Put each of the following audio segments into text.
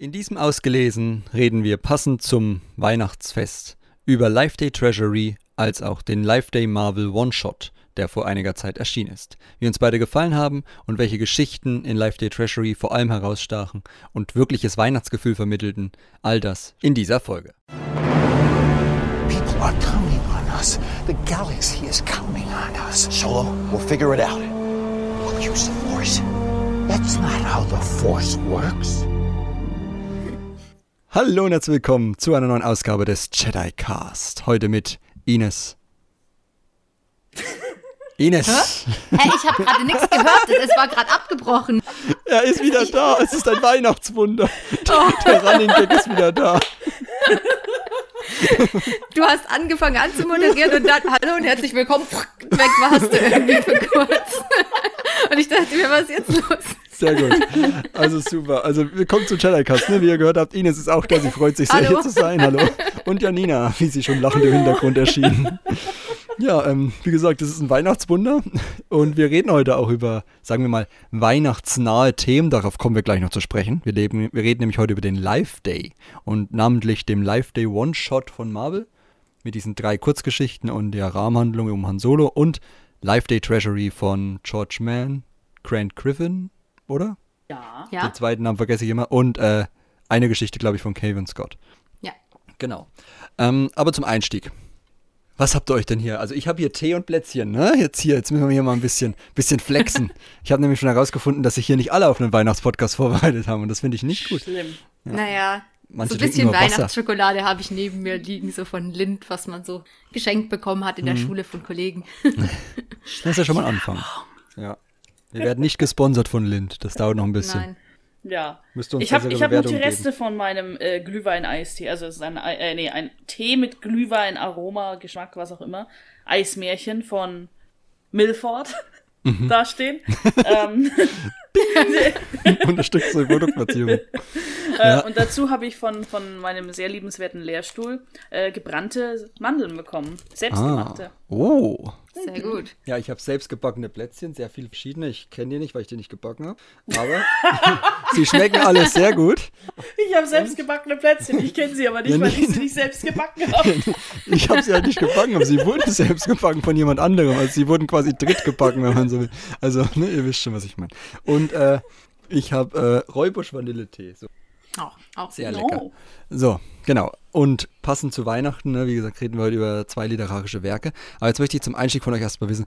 In diesem Ausgelesen reden wir passend zum Weihnachtsfest über Life Day Treasury als auch den Life Day Marvel One-Shot, der vor einiger Zeit erschienen ist. Wie uns beide gefallen haben und welche Geschichten in Life Day Treasury vor allem herausstachen und wirkliches Weihnachtsgefühl vermittelten, all das in dieser Folge. People are counting on us. The galaxy is counting on us. Solo, we'll figure it out. We'll use the Force. That's not how the Force works. Hallo und herzlich willkommen zu einer neuen Ausgabe des Jedi Cast. Heute mit Ines. Ines. Hä, ich habe gerade nichts gehört. Es war gerade abgebrochen. Er ist wieder da. Es ist ein Weihnachtswunder. Der Running Gag ist wieder da. Du hast angefangen anzumoderieren und dann Hallo und herzlich willkommen. Weg warst du irgendwie für kurz. Und ich dachte mir, was ist jetzt los? Sehr gut. Also super. Also willkommen zum Chattercast. Ne? Wie ihr gehört habt, Ines ist auch da. Sie freut sich sehr, Hallo. hier zu sein. Hallo. Und Janina, wie sie schon lachend im Hintergrund erschien. Ja, ähm, wie gesagt, das ist ein Weihnachtswunder. Und wir reden heute auch über, sagen wir mal, weihnachtsnahe Themen. Darauf kommen wir gleich noch zu sprechen. Wir, leben, wir reden nämlich heute über den Life Day. Und namentlich dem Life Day One-Shot von Marvel. Mit diesen drei Kurzgeschichten und der Rahmenhandlung um Han Solo. Und Life Day Treasury von George Mann, Grant Griffin, oder? Ja. Ja? Den zweiten Namen vergesse ich immer. Und äh, eine Geschichte, glaube ich, von Kevin Scott. Ja. Genau. Ähm, aber zum Einstieg. Was habt ihr euch denn hier? Also ich habe hier Tee und Plätzchen, ne? Jetzt hier, jetzt müssen wir hier mal ein bisschen, bisschen flexen. ich habe nämlich schon herausgefunden, dass sich hier nicht alle auf einen Weihnachtspodcast vorbereitet haben und das finde ich nicht gut. Schlimm. Naja, Manche so ein bisschen. Weihnachtsschokolade habe ich neben mir liegen, so von Lind, was man so geschenkt bekommen hat in Mhm. der Schule von Kollegen. Das ist ja schon mal ein Anfang. Ja. Wir werden nicht gesponsert von Lind. Das dauert noch ein bisschen. Nein. Ja. Müsst ihr uns Ich habe ich hab noch die Reste von meinem äh, Glühwein-Eistee. Also es ist ein, Ei- äh, nee, ein Tee mit Glühwein, Aroma, Geschmack, was auch immer. Eismärchen von Milford Mhm. dastehen. ähm, Unterstützt die Produktplatzierung. äh, und dazu habe ich von, von meinem sehr liebenswerten Lehrstuhl äh, gebrannte Mandeln bekommen. Ah. Selbstgemachte. Oh. Sehr gut. Ja, ich habe selbst gebackene Plätzchen, sehr viele verschiedene. Ich kenne die nicht, weil ich die nicht gebacken habe. Aber sie schmecken alle sehr gut. Ich habe selbst gebackene Plätzchen. Ich kenne sie aber nicht, Ja, weil ich sie nicht selbst gebacken habe. Ich habe sie halt nicht gebacken, aber sie wurden selbst gebacken von jemand anderem. Also sie wurden quasi dritt gebacken, wenn man so will. Also, ne, ihr wisst schon, was ich meine. Und äh, ich habe äh, Räubusch Vanilletee. So, Auch, auch sehr No. lecker. So, genau. Und passend zu Weihnachten, ne, wie gesagt, reden wir heute über zwei literarische Werke. Aber jetzt möchte ich zum Einstieg von euch erstmal wissen,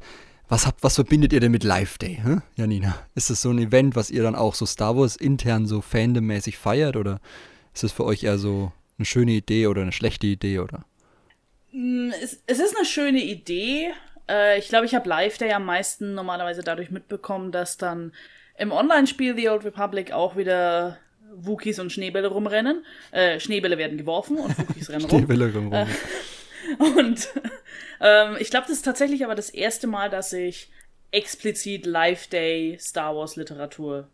was, habt, was verbindet ihr denn mit Life Day, hä? Janina? Ist das so ein Event, was ihr dann auch so Star Wars intern so fandommäßig feiert? Oder ist das für euch eher so eine schöne Idee oder eine schlechte Idee? Oder? Es, es ist eine schöne Idee. Äh, ich glaube, ich habe Live Day am meisten normalerweise dadurch mitbekommen, dass dann im Online-Spiel The Old Republic auch wieder Wookies und Schneebälle rumrennen. Äh, Schneebälle werden geworfen und Wookies rennen rum. Wille rum. rum. Und ähm, ich glaube, das ist tatsächlich aber das erste Mal, dass ich explizit Live Day Star Wars Literatur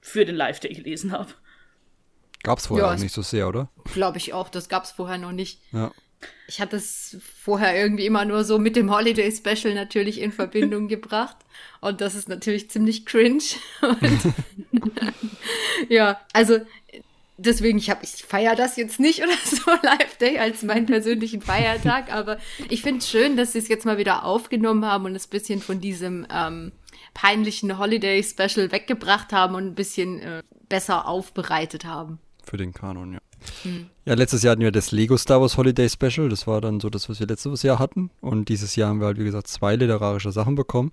für den Live Day gelesen habe. Gab's vorher Ja, nicht so sehr, oder? Glaube ich auch. Das gab es vorher noch nicht. Ja. Ich hatte es vorher irgendwie immer nur so mit dem Holiday Special natürlich in Verbindung gebracht. Und das ist natürlich ziemlich cringe. Ja, also deswegen, ich, ich feiere das jetzt nicht oder so Live Day als meinen persönlichen Feiertag. Aber ich finde es schön, dass sie es jetzt mal wieder aufgenommen haben und es ein bisschen von diesem ähm, peinlichen Holiday Special weggebracht haben und ein bisschen äh, besser aufbereitet haben. Für den Kanon, ja. Ja, letztes Jahr hatten wir das Lego Star Wars Holiday Special. Das war dann so das, was wir letztes Jahr hatten. Und dieses Jahr haben wir halt, wie gesagt, zwei literarische Sachen bekommen.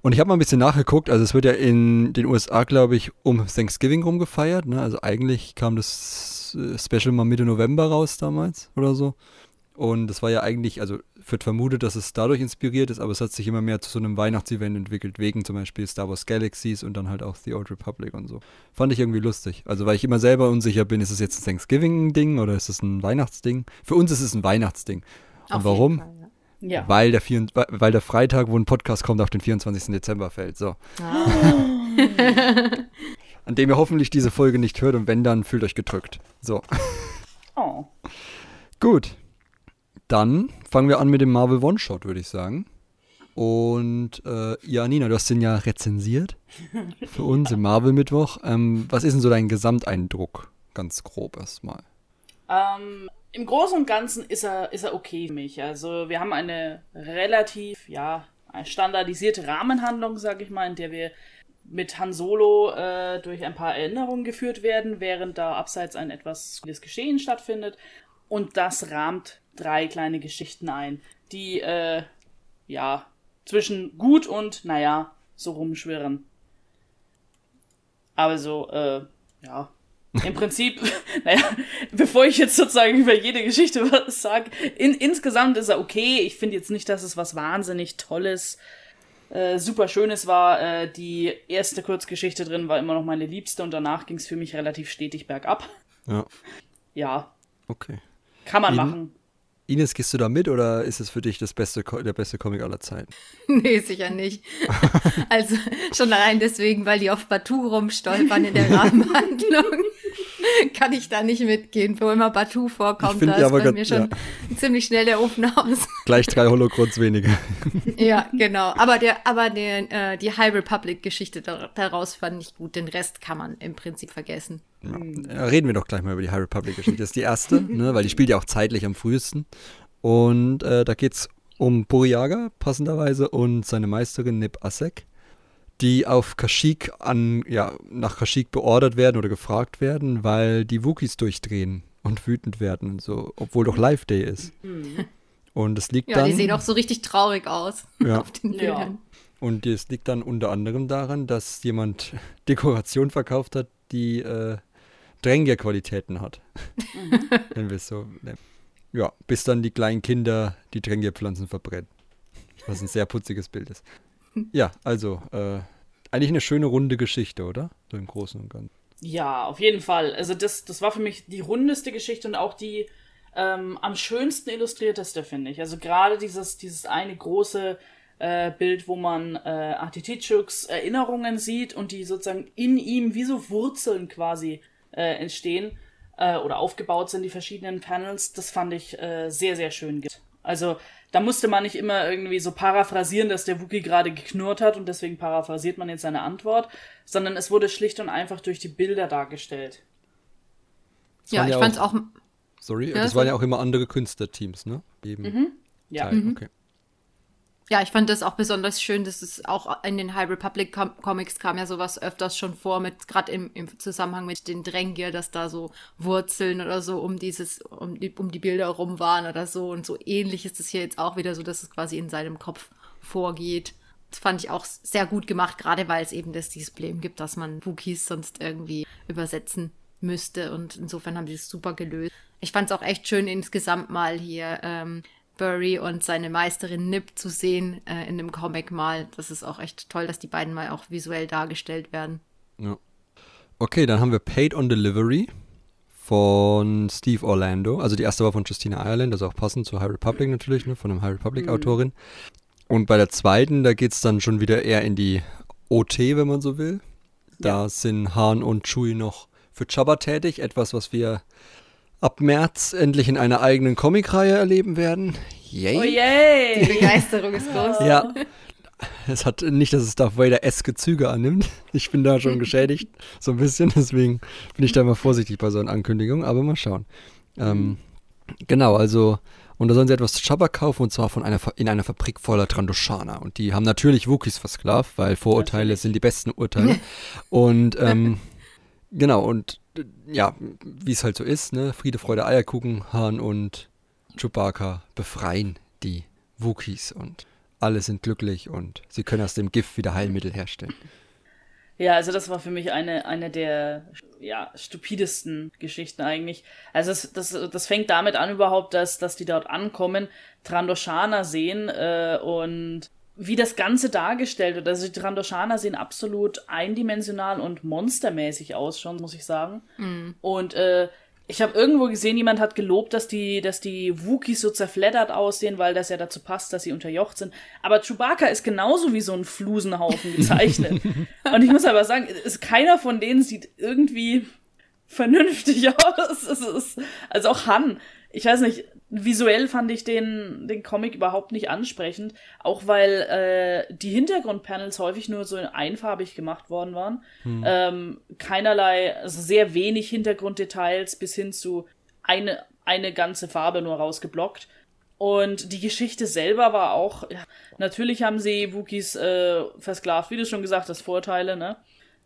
Und ich habe mal ein bisschen nachgeguckt. Also es wird ja in den USA, glaube ich, um Thanksgiving rum gefeiert. Ne? Also eigentlich kam das äh, Special mal Mitte November raus damals oder so. Und das war ja eigentlich, also wird vermutet, dass es dadurch inspiriert ist, aber es hat sich immer mehr zu so einem Weihnachtsevent entwickelt, wegen zum Beispiel Star Wars Galaxies und dann halt auch The Old Republic und so. Fand ich irgendwie lustig. Also weil ich immer selber unsicher bin, ist es jetzt ein Thanksgiving-Ding oder ist es ein Weihnachtsding? Für uns ist es ein Weihnachtsding. Und Auf warum? Fall, ja. Ja. Weil der, vier, weil der Freitag, wo ein Podcast kommt, auf den 24. Dezember fällt. So. An dem ihr hoffentlich diese Folge nicht hört und wenn, dann fühlt euch gedrückt. So. Oh. Gut. Dann fangen wir an mit dem Marvel One-Shot, würde ich sagen. Und äh, ja, Nina, du hast den ja rezensiert für uns im Marvel-Mittwoch. Ähm, was ist denn so dein Gesamteindruck? ganz grob erstmal. Ähm, Im Großen und Ganzen ist er, ist er okay für mich. Also wir haben eine relativ, ja, standardisierte Rahmenhandlung, sag ich mal, in der wir mit Han Solo äh, durch ein paar Erinnerungen geführt werden, während da abseits ein etwas Geschehen stattfindet. Und das rahmt drei kleine Geschichten ein, die, äh, ja, zwischen gut und, naja, so rumschwirren. Aber so, äh, ja. Im Prinzip, naja, bevor ich jetzt sozusagen über jede Geschichte was sage, in, insgesamt ist er okay. Ich finde jetzt nicht, dass es was wahnsinnig Tolles, äh, super Schönes war. Äh, die erste Kurzgeschichte drin war immer noch meine liebste und danach ging es für mich relativ stetig bergab. Ja. Ja, Okay. kann man In- machen. Ines, gehst du da mit oder ist es für dich das beste, der beste Comic aller Zeiten? Nee, sicher nicht. also schon allein deswegen, weil die auf Batu rumstolpern in der Rahmenhandlung. Kann ich da nicht mitgehen. Wo immer Batu vorkommt, da ja, ist bei mir schon ziemlich schnell der Ofen aus. Gleich drei Holocrons weniger. ja, genau. Aber der, aber der, äh, die High Republic-Geschichte da, daraus fand ich gut. Den Rest kann man im Prinzip vergessen. Ja, reden wir doch gleich mal über die High Republic-Geschichte. Das ist die erste, ne, weil die spielt ja auch zeitlich am frühesten. Und äh, da geht's um Buriaga, passenderweise, und seine Meisterin Nib Assek, die auf Kashyyyk an, ja, nach Kashyyyk beordert werden oder gefragt werden, weil die Wookies durchdrehen und wütend werden und so, obwohl doch Live Day ist. Und es liegt Ja, dann. die sehen auch so richtig traurig aus Ja. auf den Ja. Bildern. Und es liegt dann unter anderem daran, dass jemand Dekoration verkauft hat, die äh, Drängierqualitäten hat. Wenn wir es so nennen. Ja, bis dann die kleinen Kinder die Drängierpflanzen verbrennen. Was ein sehr putziges Bild ist. Ja, also, äh, eigentlich eine schöne runde Geschichte, oder? So im Großen und Ganzen. Ja, auf jeden Fall. Also das, das war für mich die rundeste Geschichte und auch die ähm, am schönsten illustrierteste, finde ich. Also gerade dieses, dieses eine große äh, Bild, wo man äh, Artitichuks Erinnerungen sieht und die sozusagen in ihm wie so Wurzeln quasi äh, entstehen äh, oder aufgebaut sind, die verschiedenen Panels, das fand ich äh, sehr, sehr schön. Also da musste man nicht immer irgendwie so paraphrasieren, dass der Wookie gerade geknurrt hat und deswegen paraphrasiert man jetzt seine Antwort, sondern es wurde schlicht und einfach durch die Bilder dargestellt. Das Ja, ich ja fand's auch- auch, Sorry, Ja, das das waren war- ja auch immer andere Künstlerteams, ne? Eben Ja. Teil, okay. Ja, ich fand das auch besonders schön, dass es auch in den High Republic Com Comics kam ja sowas öfters schon vor, mit gerade im, im Zusammenhang mit den Drängier, dass da so Wurzeln oder so um dieses, um die, um die Bilder rum waren oder so. Und so ähnlich ist es hier jetzt auch wieder so, dass es quasi in seinem Kopf vorgeht. Das fand ich auch sehr gut gemacht, gerade weil es eben das Display gibt, dass man Wookies sonst irgendwie übersetzen müsste. Und insofern haben die es super gelöst. Ich fand es auch echt schön, insgesamt mal hier ähm, Burry und seine Meisterin Nip zu sehen äh, in dem Comic mal. Das ist auch echt toll, dass die beiden mal auch visuell dargestellt werden. Ja. Okay, dann haben wir Paid on Delivery von Steve Orlando. Also die erste war von Justina Ireland, also auch passend zur High Republic natürlich, ne, von einem High Republic-Autorin. Und bei der zweiten, da geht es dann schon wieder eher in die OT, wenn man so will. Da sind Han und Chewie noch für Jabba tätig, etwas, was wir ab März endlich in einer eigenen Comicreihe erleben werden. Yay! Oh Die yay! Begeisterung ist groß. Ja. Es hat nicht, dass es Darth Vader eske Züge annimmt. Ich bin da schon geschädigt, so ein bisschen. Deswegen bin ich da immer vorsichtig bei so einer Ankündigung. Aber mal schauen. Ähm, genau, also, und da sollen sie etwas zu Jabba kaufen und zwar von einer, Fa- in einer Fabrik voller Trandoshaner. Und die haben natürlich Wookies versklavt, weil Vorurteile Natürlich. sind die besten Urteile. und ähm, genau, und ja, wie es halt so ist, ne? Friede, Freude, Eierkuchen, Han und Chewbacca befreien die Wookies und alle sind glücklich und sie können aus dem Gift wieder Heilmittel herstellen. Ja, also das war für mich eine, eine der ja, stupidesten Geschichten eigentlich. Also das, das, das fängt damit an überhaupt, dass, dass die dort ankommen, Trandoshaner sehen äh, und wie das Ganze dargestellt wird. Also die Trandoshaner sehen absolut eindimensional und monstermäßig aus schon, muss ich sagen. Und äh, ich habe irgendwo gesehen, jemand hat gelobt, dass die, dass die Wookies so zerfleddert aussehen, weil das ja dazu passt, dass sie unterjocht sind. Aber Chewbacca ist genauso wie so ein Flusenhaufen gezeichnet. Und ich muss aber sagen, ist, keiner von denen sieht irgendwie vernünftig aus. Es ist, also auch Han ich weiß nicht, visuell fand ich den, den Comic überhaupt nicht ansprechend, auch weil äh, die Hintergrundpanels häufig nur so einfarbig gemacht worden waren. Hm. Ähm, keinerlei, also sehr wenig Hintergrunddetails bis hin zu eine, eine ganze Farbe nur rausgeblockt. Und die Geschichte selber war auch, ja, natürlich haben sie Wookies äh, versklavt, wie du schon gesagt hast, Vorteile, ne?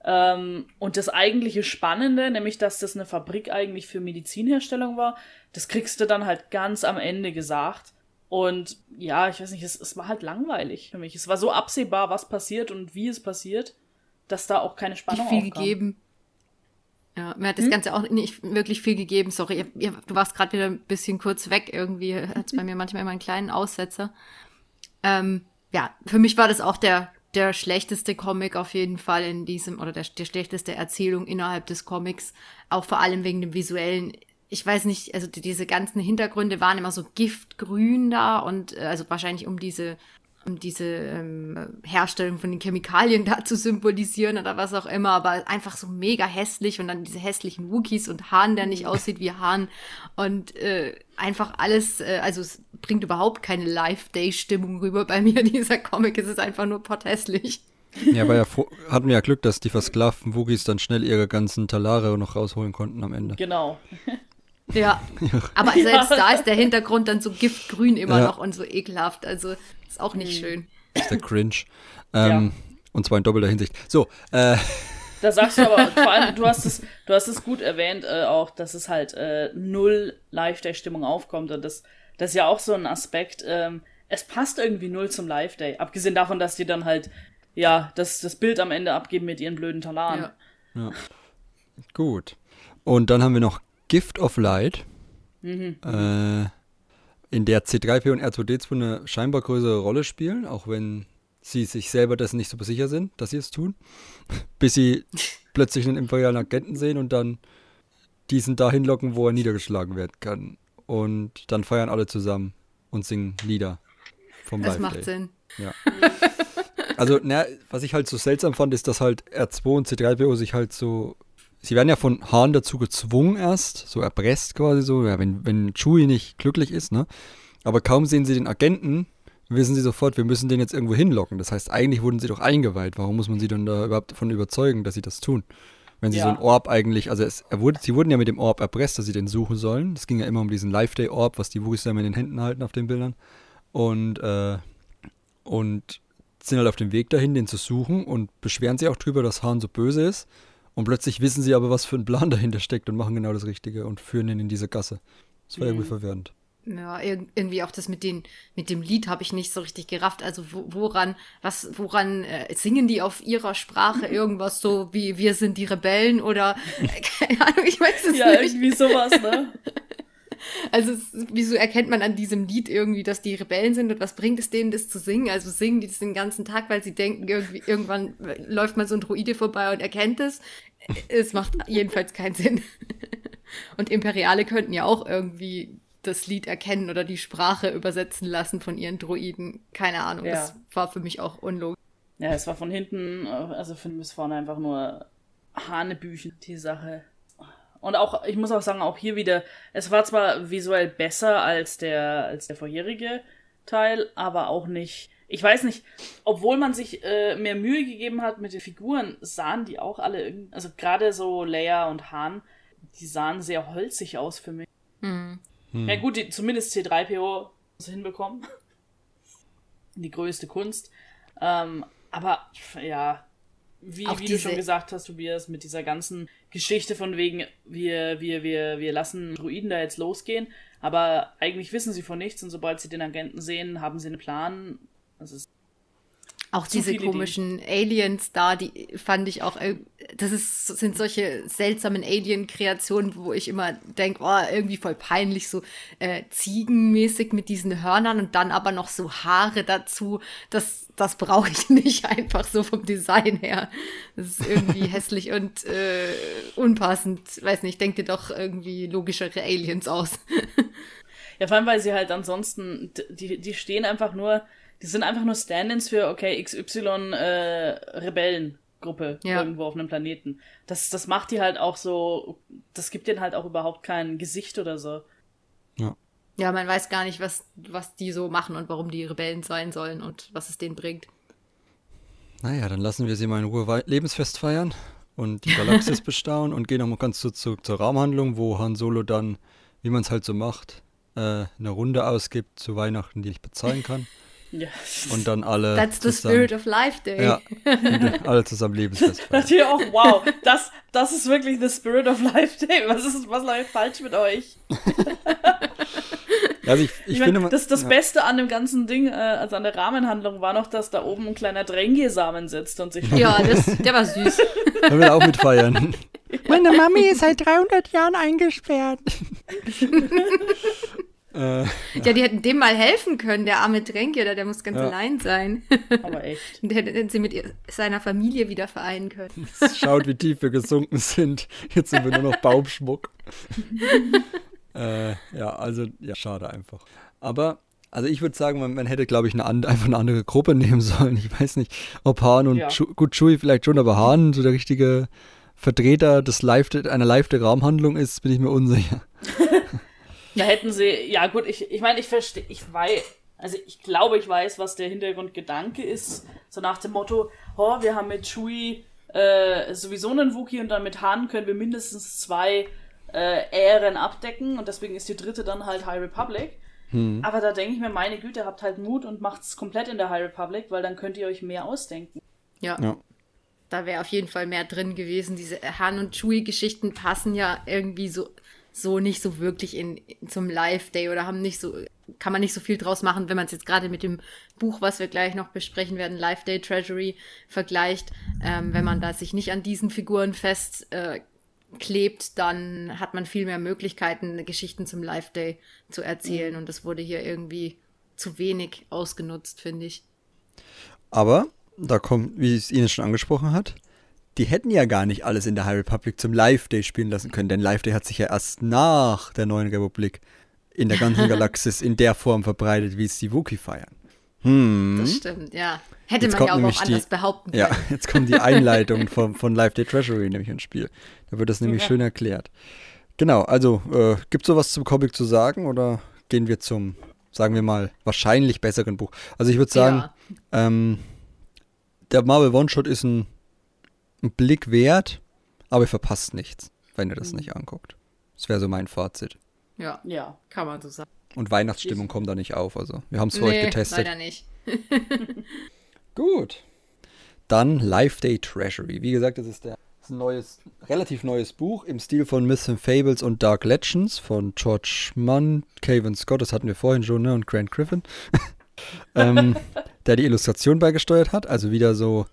Ähm, und das eigentliche Spannende, nämlich dass das eine Fabrik eigentlich für Medizinherstellung war, das kriegst du dann halt ganz am Ende gesagt. Und ja, ich weiß nicht, es, es war halt langweilig für mich. Es war so absehbar, was passiert und wie es passiert, dass da auch keine Spannung nicht viel aufkam. gegeben. Ja, mir hat das hm? Ganze auch nicht wirklich viel gegeben. Sorry, du warst gerade wieder ein bisschen kurz weg. Irgendwie hat es bei mir manchmal immer einen kleinen Aussetzer. Ähm, ja, für mich war das auch der der schlechteste Comic auf jeden Fall in diesem, oder der, der schlechteste Erzählung innerhalb des Comics, auch vor allem wegen dem visuellen. Ich weiß nicht, also diese ganzen Hintergründe waren immer so giftgrün da und äh, also wahrscheinlich um diese um diese ähm, Herstellung von den Chemikalien da zu symbolisieren oder was auch immer, aber einfach so mega hässlich und dann diese hässlichen Wookies und Hahn, der nicht aussieht wie Hahn und äh, einfach alles, äh, also es bringt überhaupt keine Live-Day-Stimmung rüber bei mir, dieser Comic, es ist einfach nur potthässlich. Ja, aber ja, hatten wir ja Glück, dass die versklavten Wookies dann schnell ihre ganzen Talare noch rausholen konnten am Ende. Genau. Ja, aber selbst ja. da ist der Hintergrund dann so giftgrün immer ja. noch und so ekelhaft. Also ist auch nicht mhm. schön. Das ist der Cringe. Ähm, ja. Und zwar in doppelter Hinsicht. So, äh. Da sagst du aber, vor allem, du hast es, du hast es gut erwähnt, äh, auch, dass es halt äh, null Live-Day-Stimmung aufkommt. Und das, das ist ja auch so ein Aspekt. Ähm, es passt irgendwie null zum Live-Day. Abgesehen davon, dass die dann halt, ja, das, das Bild am Ende abgeben mit ihren blöden Talaren. Ja. ja. Gut. Und dann haben wir noch Gift of Light. Mhm. Äh, in der C3P und R2D2 eine scheinbar größere Rolle spielen, auch wenn sie sich selber dessen nicht so sicher sind, dass sie es tun, bis sie plötzlich einen imperialen Agenten sehen und dann diesen dahin locken, wo er niedergeschlagen werden kann. Und dann feiern alle zusammen und singen Lieder vom Das Live macht Sinn. Ja. Also, na, was ich halt so seltsam fand, ist, dass halt R2 und C3PO sich halt so sie werden ja von Hahn dazu gezwungen erst, so erpresst quasi so, ja, wenn, wenn Chewie nicht glücklich ist, ne? Aber kaum sehen sie den Agenten, wissen sie sofort, wir müssen den jetzt irgendwo hinlocken. Das heißt, eigentlich wurden sie doch eingeweiht. Warum muss man sie dann da überhaupt davon überzeugen, dass sie das tun? Wenn sie ja. so ein Orb eigentlich, also es, wurde, sie wurden ja mit dem Orb erpresst, dass sie den suchen sollen. Es ging ja immer um diesen Life-Day-Orb, was die Wookies da in den Händen halten auf den Bildern. Und, äh, und sind halt auf dem Weg dahin, den zu suchen und beschweren sich auch drüber, dass Hahn so böse ist. Und plötzlich wissen sie aber, was für ein Plan dahinter steckt und machen genau das Richtige und führen ihn in diese Gasse. Das war mhm. irgendwie verwirrend. Ja, irgendwie auch das mit den mit dem Lied habe ich nicht so richtig gerafft. Also wo, woran was woran äh, singen die auf ihrer Sprache irgendwas so wie wir sind die Rebellen oder äh, keine Ahnung, ich weiß es ja, nicht. Ja, irgendwie sowas, ne? Also wieso erkennt man an diesem Lied irgendwie, dass die Rebellen sind und was bringt es denen, das zu singen? Also singen die das den ganzen Tag, weil sie denken, irgendwie, irgendwann läuft mal so ein Druide vorbei und erkennt es. Es macht jedenfalls keinen Sinn. Und Imperiale könnten ja auch irgendwie das Lied erkennen oder die Sprache übersetzen lassen von ihren Druiden. Keine Ahnung, ja. das war für mich auch unlogisch. Ja, es war von hinten, also von bis vorne einfach nur Hanebüchen, die Sache. Und auch, ich muss auch sagen, auch hier wieder, es war zwar visuell besser als der, als der vorherige Teil, aber auch nicht. Ich weiß nicht, obwohl man sich äh, mehr Mühe gegeben hat mit den Figuren, sahen die auch alle irgendwie, also gerade so Leia und Han, die sahen sehr holzig aus für mich. Mhm. Ja gut, die, zumindest C3PO hinbekommen. die größte Kunst. Ähm, aber ja, wie, wie du schon gesagt hast, Tobias, mit dieser ganzen Geschichte von wegen, wir, wir, wir, wir lassen Druiden da jetzt losgehen, aber eigentlich wissen sie von nichts und sobald sie den Agenten sehen, haben sie einen Plan. Das ist auch diese komischen Ideen. Aliens da, die fand ich auch, äh, das ist, sind solche seltsamen Alien-Kreationen, wo ich immer denke, oh, irgendwie voll peinlich, so äh, ziegenmäßig mit diesen Hörnern und dann aber noch so Haare dazu. Das, das brauche ich nicht einfach so vom Design her. Das ist irgendwie hässlich und äh, unpassend. Weiß nicht, denk dir doch irgendwie logischere Aliens aus. ja, vor allem, weil sie halt ansonsten, die, die stehen einfach nur die sind einfach nur Stand-ins für, okay, XY äh, Rebellengruppe ja. irgendwo auf einem Planeten. Das, das macht die halt auch so, das gibt denen halt auch überhaupt kein Gesicht oder so. Ja. Ja, man weiß gar nicht, was, was die so machen und warum die Rebellen sein sollen und was es denen bringt. Naja, dann lassen wir sie mal in Ruhe Lebensfest feiern und die Galaxis bestaunen und gehen nochmal ganz zu, zu, zur Raumhandlung, wo Han Solo dann, wie man es halt so macht, äh, eine Runde ausgibt zu Weihnachten, die ich bezahlen kann. Ja. Und dann alle That's the zusammen, spirit of life day. ja, alle zusammen Lebensfest feiern. Dachte ich auch, wow, das, das ist wirklich the spirit of life day. Was ist, was läuft falsch mit euch? Also ich, ich, Ich, finde, meine, man- das, das ja. Beste an dem ganzen Ding, äh, also an der Rahmenhandlung, war noch, dass da oben ein kleiner Drängesamen sitzt und sich Ja, das, der war süß. Können wir auch mitfeiern. Meine Mami ist seit 300 Jahren eingesperrt. Äh, Ja, die hätten dem mal helfen können, der arme Tränke, der, der muss ganz Ja. allein sein. Aber echt. Und der hätten sie mit ihr, seiner Familie wieder vereinen können. schaut, wie tief wir gesunken sind. Jetzt sind wir nur noch Baumschmuck. äh, ja, also, ja, schade einfach. Aber, also ich würde sagen, man, man hätte, glaube ich, eine, einfach eine andere Gruppe nehmen sollen. Ich weiß nicht, ob Hahn und Ja. Chu, gut, Chewie vielleicht schon, aber Hahn so der richtige Vertreter des Live einer Live-Raumhandlung ist, bin ich mir unsicher. Da hätten sie, ja gut, ich, ich meine, ich verstehe, ich weiß, also ich glaube, ich weiß, was der Hintergrundgedanke ist. So nach dem Motto, oh, wir haben mit Chewie äh, sowieso einen Wookie und dann mit Han können wir mindestens zwei äh, Ähren abdecken und deswegen ist die dritte dann halt High Republic. Aber da denke ich mir, meine Güte, habt halt Mut und macht's komplett in der High Republic, weil dann könnt ihr euch mehr ausdenken. Ja. Ja. Da wäre auf jeden Fall mehr drin gewesen. Diese Han und Chewie-Geschichten passen ja irgendwie so, so nicht so wirklich in, zum Live-Day oder haben nicht so, kann man nicht so viel draus machen, wenn man es jetzt gerade mit dem Buch, was wir gleich noch besprechen werden, Live-Day Treasury, vergleicht. Ähm, wenn man da sich nicht an diesen Figuren fest äh, klebt, dann hat man viel mehr Möglichkeiten, Geschichten zum Live-Day zu erzählen. Und das wurde hier irgendwie zu wenig ausgenutzt, finde ich. Aber, da kommt, wie es Ihnen schon angesprochen hat, die hätten ja gar nicht alles in der High Republic zum Live-Day spielen lassen können, denn Live-Day hat sich ja erst nach der neuen Republik in der ganzen Galaxis in der Form verbreitet, wie es die Wookie feiern. Hm. Das stimmt, ja. Hätte Jetzt man ja auch, auch die- anders behaupten können. Ja, jetzt kommt die Einleitung von, von Live Day Treasury nämlich ins Spiel. Da wird das nämlich Ja. schön erklärt. Genau, also äh, gibt es sowas zum Comic zu sagen oder gehen wir zum, sagen wir mal, wahrscheinlich besseren Buch? Also ich würde sagen, Ja. ähm, der Marvel One-Shot ist ein, ein Blick wert, aber ihr verpasst nichts, wenn ihr Mhm. das nicht anguckt. Das wäre so mein Fazit. Ja, Ja. kann man so sagen. Und Weihnachtsstimmung kommt da nicht auf. Also wir haben es für euch getestet. leider nicht. Gut. Dann Life Day Treasury. Wie gesagt, das ist, der, das ist ein neues, relativ neues Buch im Stil von Myths and Fables und Dark Legends von George Munn, Cavan Scott, das hatten wir vorhin schon, ne? Und Grant Griffin. ähm, der die Illustration beigesteuert hat. Also wieder so,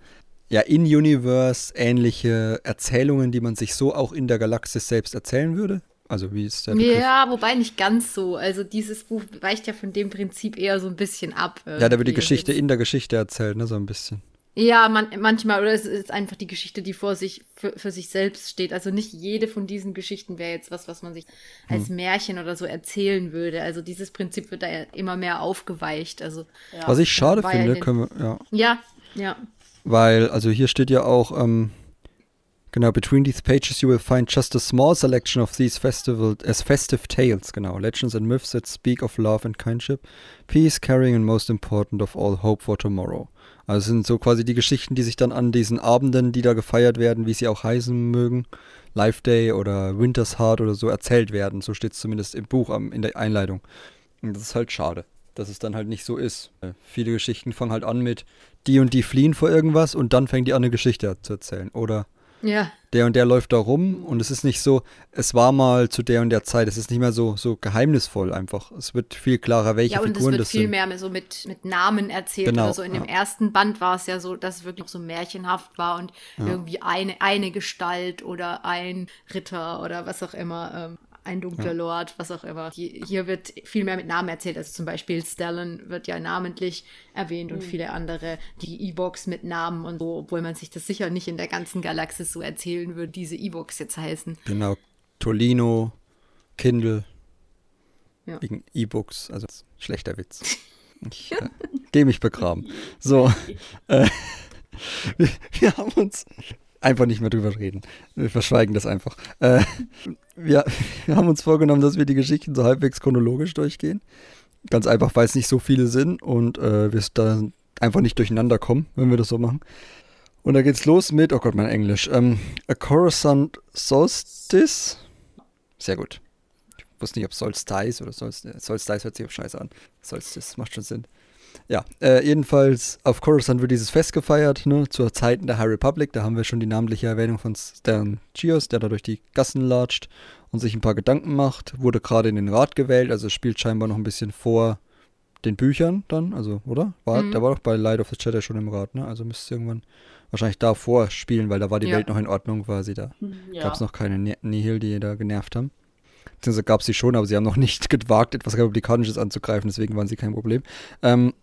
ja, in-Universe ähnliche Erzählungen, die man sich so auch in der Galaxis selbst erzählen würde. Also wie ist der Begriff? Ja, wobei nicht ganz so. Also dieses Buch weicht ja von dem Prinzip eher so ein bisschen ab. Ja, da wird die. Geschichte in der Geschichte erzählt, ne? So ein bisschen. Ja, man, manchmal, oder es ist einfach die Geschichte, die vor sich, für, für sich selbst steht. Also nicht jede von diesen Geschichten wäre jetzt was, was man sich als Märchen oder so erzählen würde. Also dieses Prinzip wird da ja immer mehr aufgeweicht. Also, Ja. Was ich schade ja finde, können wir, ja. ja, ja. Weil, also hier steht ja auch, ähm, genau, between these pages you will find just a small selection of these festival, as festive tales, genau, legends and myths that speak of love and kindship, peace, caring and most important of all, hope for tomorrow. Also sind so quasi die Geschichten, die sich dann an diesen Abenden, die da gefeiert werden, wie sie auch heißen mögen, Life Day oder Winter's Heart oder so, erzählt werden. So steht es zumindest im Buch in der Einleitung. Und das ist halt schade, dass es dann halt nicht so ist. Äh, Viele Geschichten fangen halt an mit, die und die fliehen vor irgendwas und dann fängt die an, eine Geschichte zu erzählen. Oder Ja, der und der läuft da rum und es ist nicht so, es war mal zu der und der Zeit, es ist nicht mehr so, so geheimnisvoll einfach. Es wird viel klarer, welche ja, und es Figuren wird das viel sind. mehr so mit, mit Namen erzählt Genau, oder so. In dem ja. ersten Band war es ja so, dass es wirklich so märchenhaft war und irgendwie eine, eine Gestalt oder ein Ritter oder was auch immer, ähm, ein dunkler Lord, was auch immer. Die, hier wird viel mehr mit Namen erzählt. Also zum Beispiel Stellan wird ja namentlich erwähnt und viele andere, die E-Box mit Namen und so, obwohl man sich das sicher nicht in der ganzen Galaxis so erzählen würde, diese E-Box jetzt heißen. Genau, Tolino, Kindle, Ja. wegen E-Books, also schlechter Witz. Ich äh, gehe mich begraben. So, äh, wir, wir haben uns einfach nicht mehr drüber reden. Wir verschweigen das einfach. Äh, wir, wir haben uns vorgenommen, dass wir die Geschichten so halbwegs chronologisch durchgehen. Ganz einfach, weil es nicht so viele sind und äh, wir da einfach nicht durcheinander kommen, wenn wir das so machen. Und da geht's los mit, oh Gott, mein Englisch. Ähm, A Coruscant Solstice. Sehr gut. Ich wusste nicht, ob Solstice oder Solstice. Solstice hört sich auf Scheiße an. Solstice macht schon Sinn. Ja, äh, jedenfalls auf Coruscant wird dieses Fest gefeiert, ne, zur Zeiten der High Republic. Da haben wir schon die namentliche Erwähnung von Stan Chios, der da durch die Gassen latscht und sich ein paar Gedanken macht. Wurde gerade in den Rat gewählt, also spielt scheinbar noch ein bisschen vor den Büchern dann, also, oder? War, Mhm. Der war doch bei Light of the Jedi schon im Rat, ne? Also müsste irgendwann wahrscheinlich davor spielen, weil da war die Ja. Welt noch in Ordnung quasi. Da Ja. gab es noch keine Ni- Nihil, die da genervt haben. Beziehungsweise gab es sie schon, aber sie haben noch nicht gewagt, etwas Republikanisches anzugreifen, deswegen waren sie kein Problem. Ähm,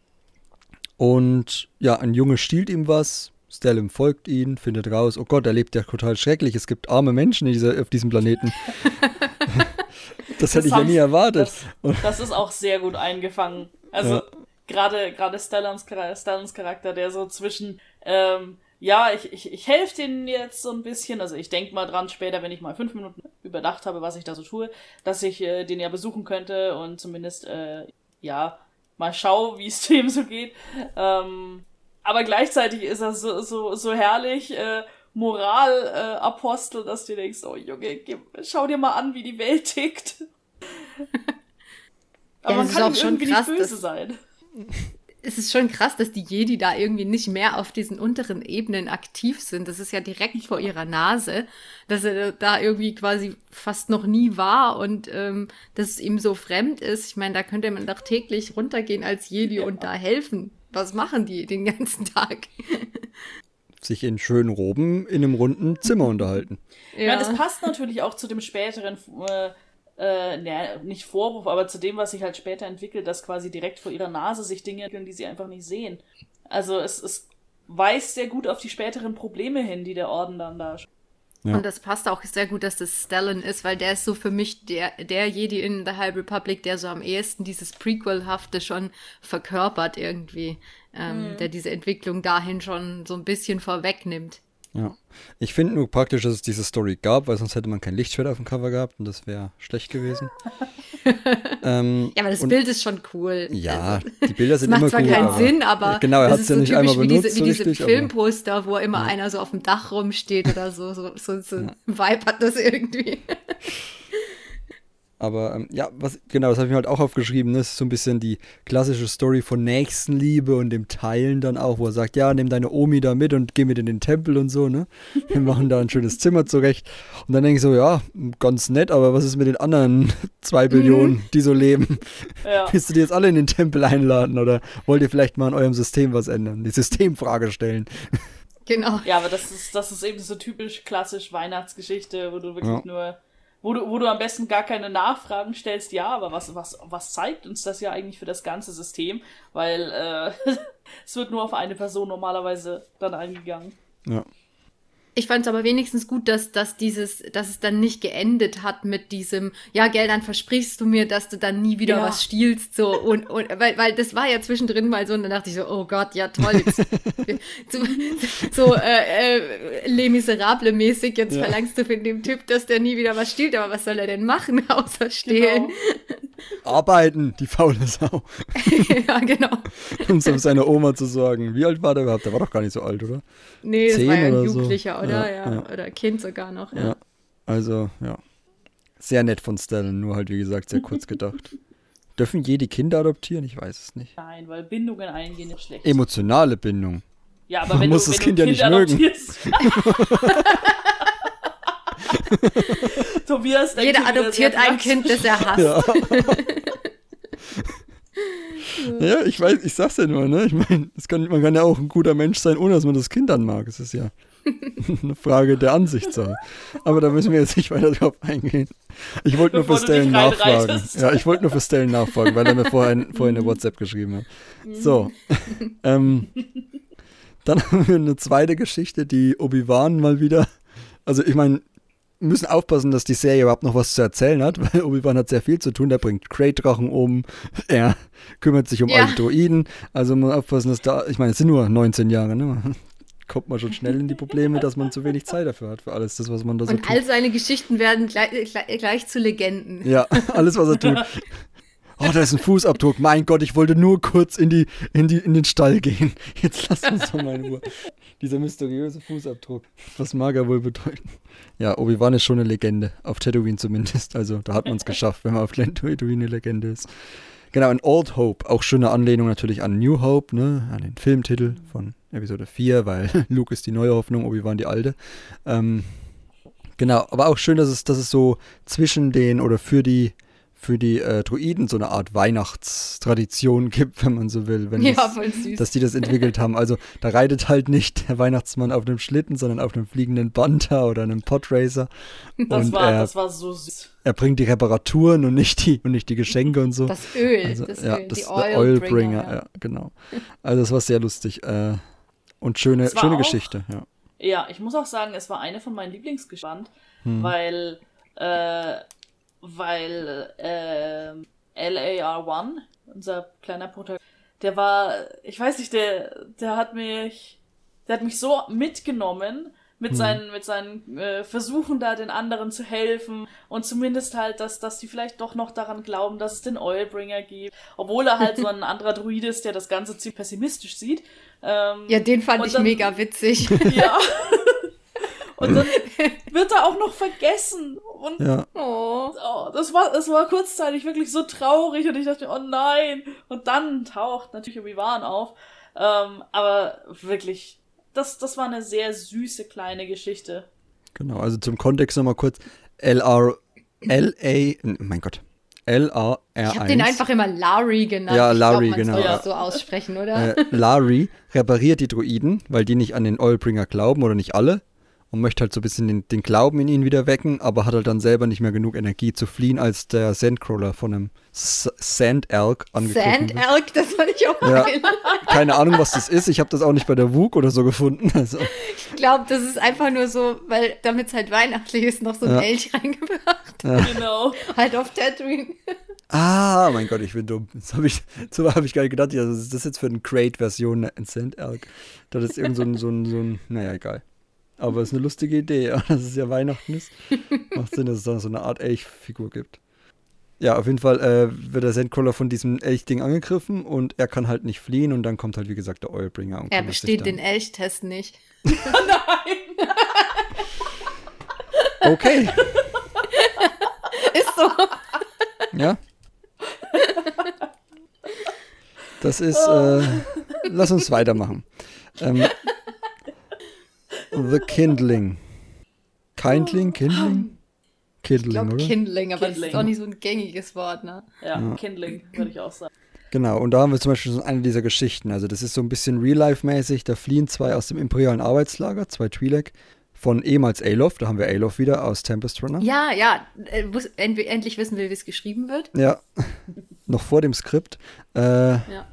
und ja, ein Junge stiehlt ihm was, Stellim folgt ihn, findet raus, oh Gott, er lebt ja total schrecklich, es gibt arme Menschen dieser, auf diesem Planeten. das hätte ich ja nie erwartet. Das, das ist auch sehr gut eingefangen. Also Ja. gerade gerade Stellans, Chara- Stellans Charakter, der so zwischen ähm, ja, ich, ich, ich helfe denen jetzt so ein bisschen. Also ich denke mal dran später, wenn ich mal fünf Minuten überdacht habe, was ich da so tue, dass ich äh, den ja besuchen könnte und zumindest äh, ja mal schau, wie es dem so geht. Ähm, aber gleichzeitig ist er so, so, so herrlich äh, Moralapostel, äh, Apostel, dass du denkst, oh Junge, gib, schau dir mal an, wie die Welt tickt. Aber Ja, man kann auch ihm schon irgendwie krass, nicht böse sein. Es ist schon krass, dass die Jedi da irgendwie nicht mehr auf diesen unteren Ebenen aktiv sind. Das ist ja direkt vor ihrer Nase, dass er da irgendwie quasi fast noch nie war und ähm, dass es ihm so fremd ist. Ich meine, da könnte man doch täglich runtergehen als Jedi und da helfen. Was machen die den ganzen Tag? Sich in schönen Roben in einem runden Zimmer unterhalten. Ja. das passt natürlich auch zu dem späteren, äh, äh, ne, nicht Vorwurf, aber zu dem, was sich halt später entwickelt, dass quasi direkt vor ihrer Nase sich Dinge entwickeln, die sie einfach nicht sehen. Also es, es weist sehr gut auf die späteren Probleme hin, die der Orden dann da Ja. Und das passt auch sehr gut, dass das Stellan ist, weil der ist so für mich der, der Jedi in The High Republic, der so am ehesten dieses Prequel-hafte schon verkörpert irgendwie, ähm, der diese Entwicklung dahin schon so ein bisschen vorwegnimmt. Ja. Ich finde nur praktisch, dass es diese Story gab, weil sonst hätte man kein Lichtschwert auf dem Cover gehabt und das wäre schlecht gewesen. ähm, Ja, aber das Bild ist schon cool. Ja, Also, die Bilder sind macht immer zwar gut. keinen aber- Sinn, aber Genau, er hat es ja so nicht einmal wie benutzt, diese, so wie diese richtig, aber- Filmposter, wo immer einer so auf dem Dach rumsteht oder so. So, so, so ein Vibe hat das irgendwie. Aber ähm, ja, was, genau, das habe ich mir halt auch aufgeschrieben. Ne? Das ist so ein bisschen die klassische Story von Nächstenliebe und dem Teilen dann auch, wo er sagt, ja, nimm deine Omi da mit und geh mit in den Tempel und so, ne? Wir machen da ein schönes Zimmer zurecht. Und dann denke ich so, ja, ganz nett, aber was ist mit den anderen zwei Billionen, die so leben? Ja. Willst du die jetzt alle in den Tempel einladen oder wollt ihr vielleicht mal an eurem System was ändern? Die Systemfrage stellen. Genau. Ja, aber das ist, das ist eben so typisch klassisch Weihnachtsgeschichte, wo du wirklich Ja. nur, wo du, wo du am besten gar keine Nachfragen stellst, ja, aber was, was, was zeigt uns das ja eigentlich für das ganze System? Weil äh, es wird nur auf eine Person normalerweise dann eingegangen. Ja. Ich fand es aber wenigstens gut, dass, dass dieses, dass es dann nicht geendet hat mit diesem, ja, Gell, dann versprichst du mir, dass du dann nie wieder Ja. was stiehlst, so, und, und, weil, weil das war ja zwischendrin mal so, und dann dachte ich so, oh Gott, ja toll, jetzt, so, so, äh, äh, Les Miserable mäßig, jetzt Ja. verlangst du von dem Typ, dass der nie wieder was stiehlt, aber was soll er denn machen, außer stehlen? Arbeiten, die faule Sau. ja, genau. Um so seiner Oma zu sagen. Wie alt war der überhaupt? Der war doch gar nicht so alt, oder? Nee, das Zehn war ja ein oder so. Oder? Ja, Ja, ja. oder Kind sogar noch, ja. Ja. Also, ja. Sehr nett von Stellan, nur halt, wie gesagt, sehr kurz gedacht. Dürfen jede Kinder adoptieren? Ich weiß es nicht. Nein, weil Bindungen eingehen ist schlecht. Emotionale Bindung. ja, aber man wenn muss du, das wenn Kind du ja nicht Kind mögen. adoptierst. Tobias denkt Jeder adoptiert ein. Kind, das er hasst. Ja. ja, ich weiß, ich sag's ja nur, ne? Ich meine, kann, man kann ja auch ein guter Mensch sein, ohne dass man das Kind dann mag. Es ist ja eine Frage der Ansichtssache. Aber da müssen wir jetzt nicht weiter drauf eingehen. Ich wollte nur für Stellen nachfragen. Ja, ich wollte nur für Stellen nachfragen, weil er mir vorhin, vorhin eine WhatsApp geschrieben hat. So. ähm, dann haben wir eine zweite Geschichte, die Obi-Wan mal wieder. Also, ich meine, wir müssen aufpassen, dass die Serie überhaupt noch was zu erzählen hat, weil Obi-Wan hat sehr viel zu tun. Der bringt Krayt-Drachen um, er kümmert sich um Ja. alte Droiden. Also, man muss aufpassen, dass da, ich meine, es sind nur 19 Jahre, ne? Kommt man schon schnell in die Probleme, dass man zu wenig Zeit dafür hat für alles das, was man da so Und tut. all seine Geschichten werden gleich, gleich, gleich zu Legenden. Ja, alles, was er tut. Oh, da ist ein Fußabdruck. Mein Gott, ich wollte nur kurz in, die, in, die, in den Stall gehen. Jetzt lass uns doch mal in Ruhe. Dieser mysteriöse Fußabdruck. Was mag er wohl bedeuten? Ja, Obi-Wan ist schon eine Legende. Auf Tatooine zumindest. Also, da hat man es geschafft, wenn man auf Tatooine eine Legende ist. Genau, in Old Hope. Auch schöne Anlehnung natürlich an New Hope, ne? An den Filmtitel von Episode 4, weil Luke ist die neue Hoffnung, Obi-Wan die alte. Ähm, genau, aber auch schön, dass es, dass es so zwischen den oder für die für die äh, Druiden so eine Art Weihnachtstradition gibt, wenn man so will. Wenn Ja, das, voll süß. Dass die das entwickelt haben. Also da reitet halt nicht der Weihnachtsmann auf einem Schlitten, sondern auf einem fliegenden Banter oder einem Podracer. Das, und war, er, das war so süß. er bringt die Reparaturen und nicht die, und nicht die Geschenke und so. Das Öl, also, das ja, Öl, das die der Oilbringer, Oilbringer. ja. genau. Also das war sehr lustig. Äh, und schöne, schöne auch- Geschichte, ja. Ja, ich muss auch sagen, es war eine von meinen Lieblingsgespannt, Hm. weil, äh, weil äh, LAR1, unser kleiner Protagonist, der war, ich weiß nicht, der, der hat mich, der hat mich so mitgenommen mit Hm. seinen, mit seinen äh, Versuchen da den anderen zu helfen und zumindest halt, dass, dass die vielleicht doch noch daran glauben, dass es den Oilbringer gibt, obwohl er halt so ein anderer Druid ist, der das Ganze ziemlich pessimistisch sieht. Ähm, Ja, den fand ich dann- mega witzig. ja. Und dann wird er auch noch vergessen. Und Ja, Oh. oh, das war, das war kurzzeitig wirklich so traurig und ich dachte, oh nein. Und dann taucht natürlich Obi-Wan auf. Ähm, aber wirklich, das, das war eine sehr süße kleine Geschichte. genau. Also zum Kontext nochmal kurz. LR, LA, mein Gott. LAR1. Ich habe den einfach immer Larry genannt. Ja, ich Larry, glaub, man genau. soll Ja. das so aussprechen, oder? äh, Larry repariert die Druiden, weil die nicht an den Oilbringer glauben oder nicht alle und möchte halt so ein bisschen den, den Glauben in ihnen wieder wecken, aber hat halt dann selber nicht mehr genug Energie zu fliehen, als der Sandcrawler von einem S Sand Elk angegriffen Sand wird. Elk, das fand ich auch Ja. geil. Keine Ahnung, was das ist. Ich habe das auch nicht bei der WUK oder so gefunden. Also, Ich glaube, das ist einfach nur so, weil damit es halt weihnachtlich ist, noch so ein Ja. Elch reingebracht. Genau. halt auf Tatooine. ah, mein Gott, ich bin dumm. Das hab ich, so habe ich gar nicht gedacht. Ja, was ist das jetzt für eine Crate-Version, ein Sand Elk? Das ist irgend so ein, so ein, so ein, naja, egal. Aber es ist eine lustige Idee, ja, dass es ja Weihnachten ist. Macht Sinn, dass es da so eine Art Elchfigur gibt. Ja, auf jeden Fall äh, wird der Sandcrawler von diesem Elchding angegriffen und er kann halt nicht fliehen und dann kommt halt, wie gesagt, der Oilbringer. Und Er besteht den Elchtest nicht. Okay, Ist so. ja. Das ist, äh, lass uns weitermachen. Ähm, The Kindling. Kindling? Kindling? Ich Kindling, glaube oder? Kindling, aber das Kindling. ist auch nicht so ein gängiges Wort, ne? Ja, Kindling, würde ich auch sagen. Genau, und da haben wir zum Beispiel so eine dieser Geschichten. Also das ist so ein bisschen Real-Life-mäßig. Da fliehen zwei aus dem imperialen Arbeitslager, zwei Twi'lek, von ehemals Alof, da haben wir Alof wieder aus Tempest Runner. Ja, ja. äh, endlich wissen wir, wie es geschrieben wird. Ja, noch vor dem Skript. Äh, Ja.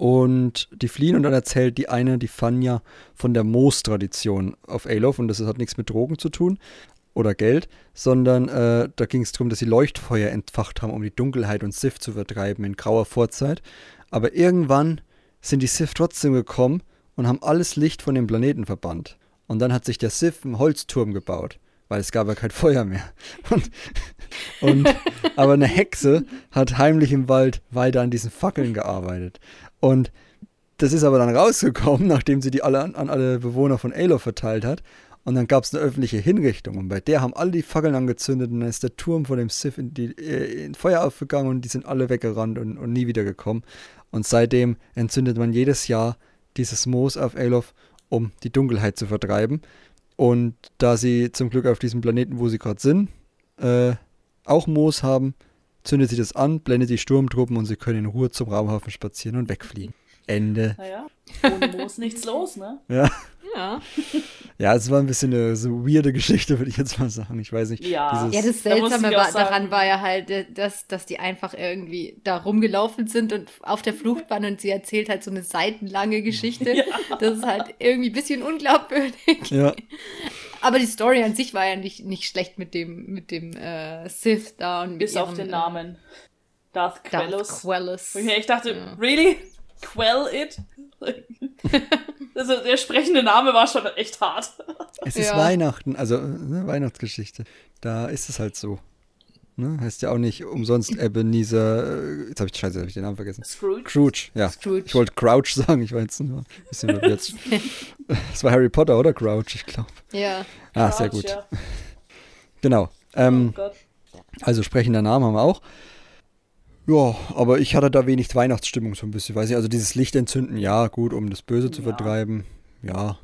Und die fliehen und dann erzählt die eine, die Fanja, von der Moos-Tradition auf Alof. Und das hat nichts mit Drogen zu tun oder Geld, sondern äh, da ging es darum, dass sie Leuchtfeuer entfacht haben, um die Dunkelheit und Sith zu vertreiben in grauer Vorzeit. Aber irgendwann sind die Sith trotzdem gekommen und haben alles Licht von dem Planeten verbannt. Und dann hat sich der Sith einen Holzturm gebaut, weil es gab ja kein Feuer mehr. Und, und, aber eine Hexe hat heimlich im Wald weiter an diesen Fackeln gearbeitet. Und das ist aber dann rausgekommen, nachdem sie die alle an, an alle Bewohner von Alof verteilt hat. Und dann gab es eine öffentliche Hinrichtung. Und bei der haben alle die Fackeln angezündet und dann ist der Turm von dem Sith in, die, äh, in Feuer aufgegangen und die sind alle weggerannt und, und nie wieder gekommen. Und seitdem entzündet man jedes Jahr dieses Moos auf Alof, um die Dunkelheit zu vertreiben. Und da sie zum Glück auf diesem Planeten, wo sie gerade sind, äh, auch Moos haben, zündet sie das an, blendet die Sturmtruppen und sie können in Ruhe zum Raumhafen spazieren und wegfliegen. Ende. Naja, ohne Moos nichts los, ne? Ja. Ja. Ja, es war ein bisschen eine so weirde Geschichte, würde ich jetzt mal sagen. Ich weiß nicht. Ja. Dieses, Ja, das Da Seltsame war, sagen- daran war ja halt, äh, dass, dass die einfach irgendwie da rumgelaufen sind und auf der Flucht waren und sie erzählt halt so eine seitenlange Geschichte. Das ist halt irgendwie ein bisschen unglaubwürdig. ja, Aber die Story an sich war ja nicht, nicht schlecht mit dem, mit dem äh, Sith da und mit Bis auf ihrem, den äh, Namen. Darth Darth Quellos. Quellos. Wo ich dachte, Ja. really? Quell it? Also der sprechende Name war schon echt hart. Es ist Ja. Weihnachten, also ne, Weihnachtsgeschichte. Da ist es halt so. Ne? Heißt ja auch nicht umsonst Ebenezer. äh, Jetzt habe ich scheiße, habe ich den Namen vergessen. Scrooge. Scrooge, ja. Scrooge. Ich wollte Crouch sagen, ich war jetzt nur ein bisschen verwirrt. Das war Harry Potter, oder? Crouch, ich glaube. Ja. Ah, sehr Crouch, gut. Ja. Genau. Oh Ähm, Gott. also sprechender Namen haben wir auch. Ja, aber ich hatte da wenig Weihnachtsstimmung so ein bisschen. Weiß ich, also dieses Licht entzünden, ja, gut, um das Böse zu Ja. vertreiben. Ja,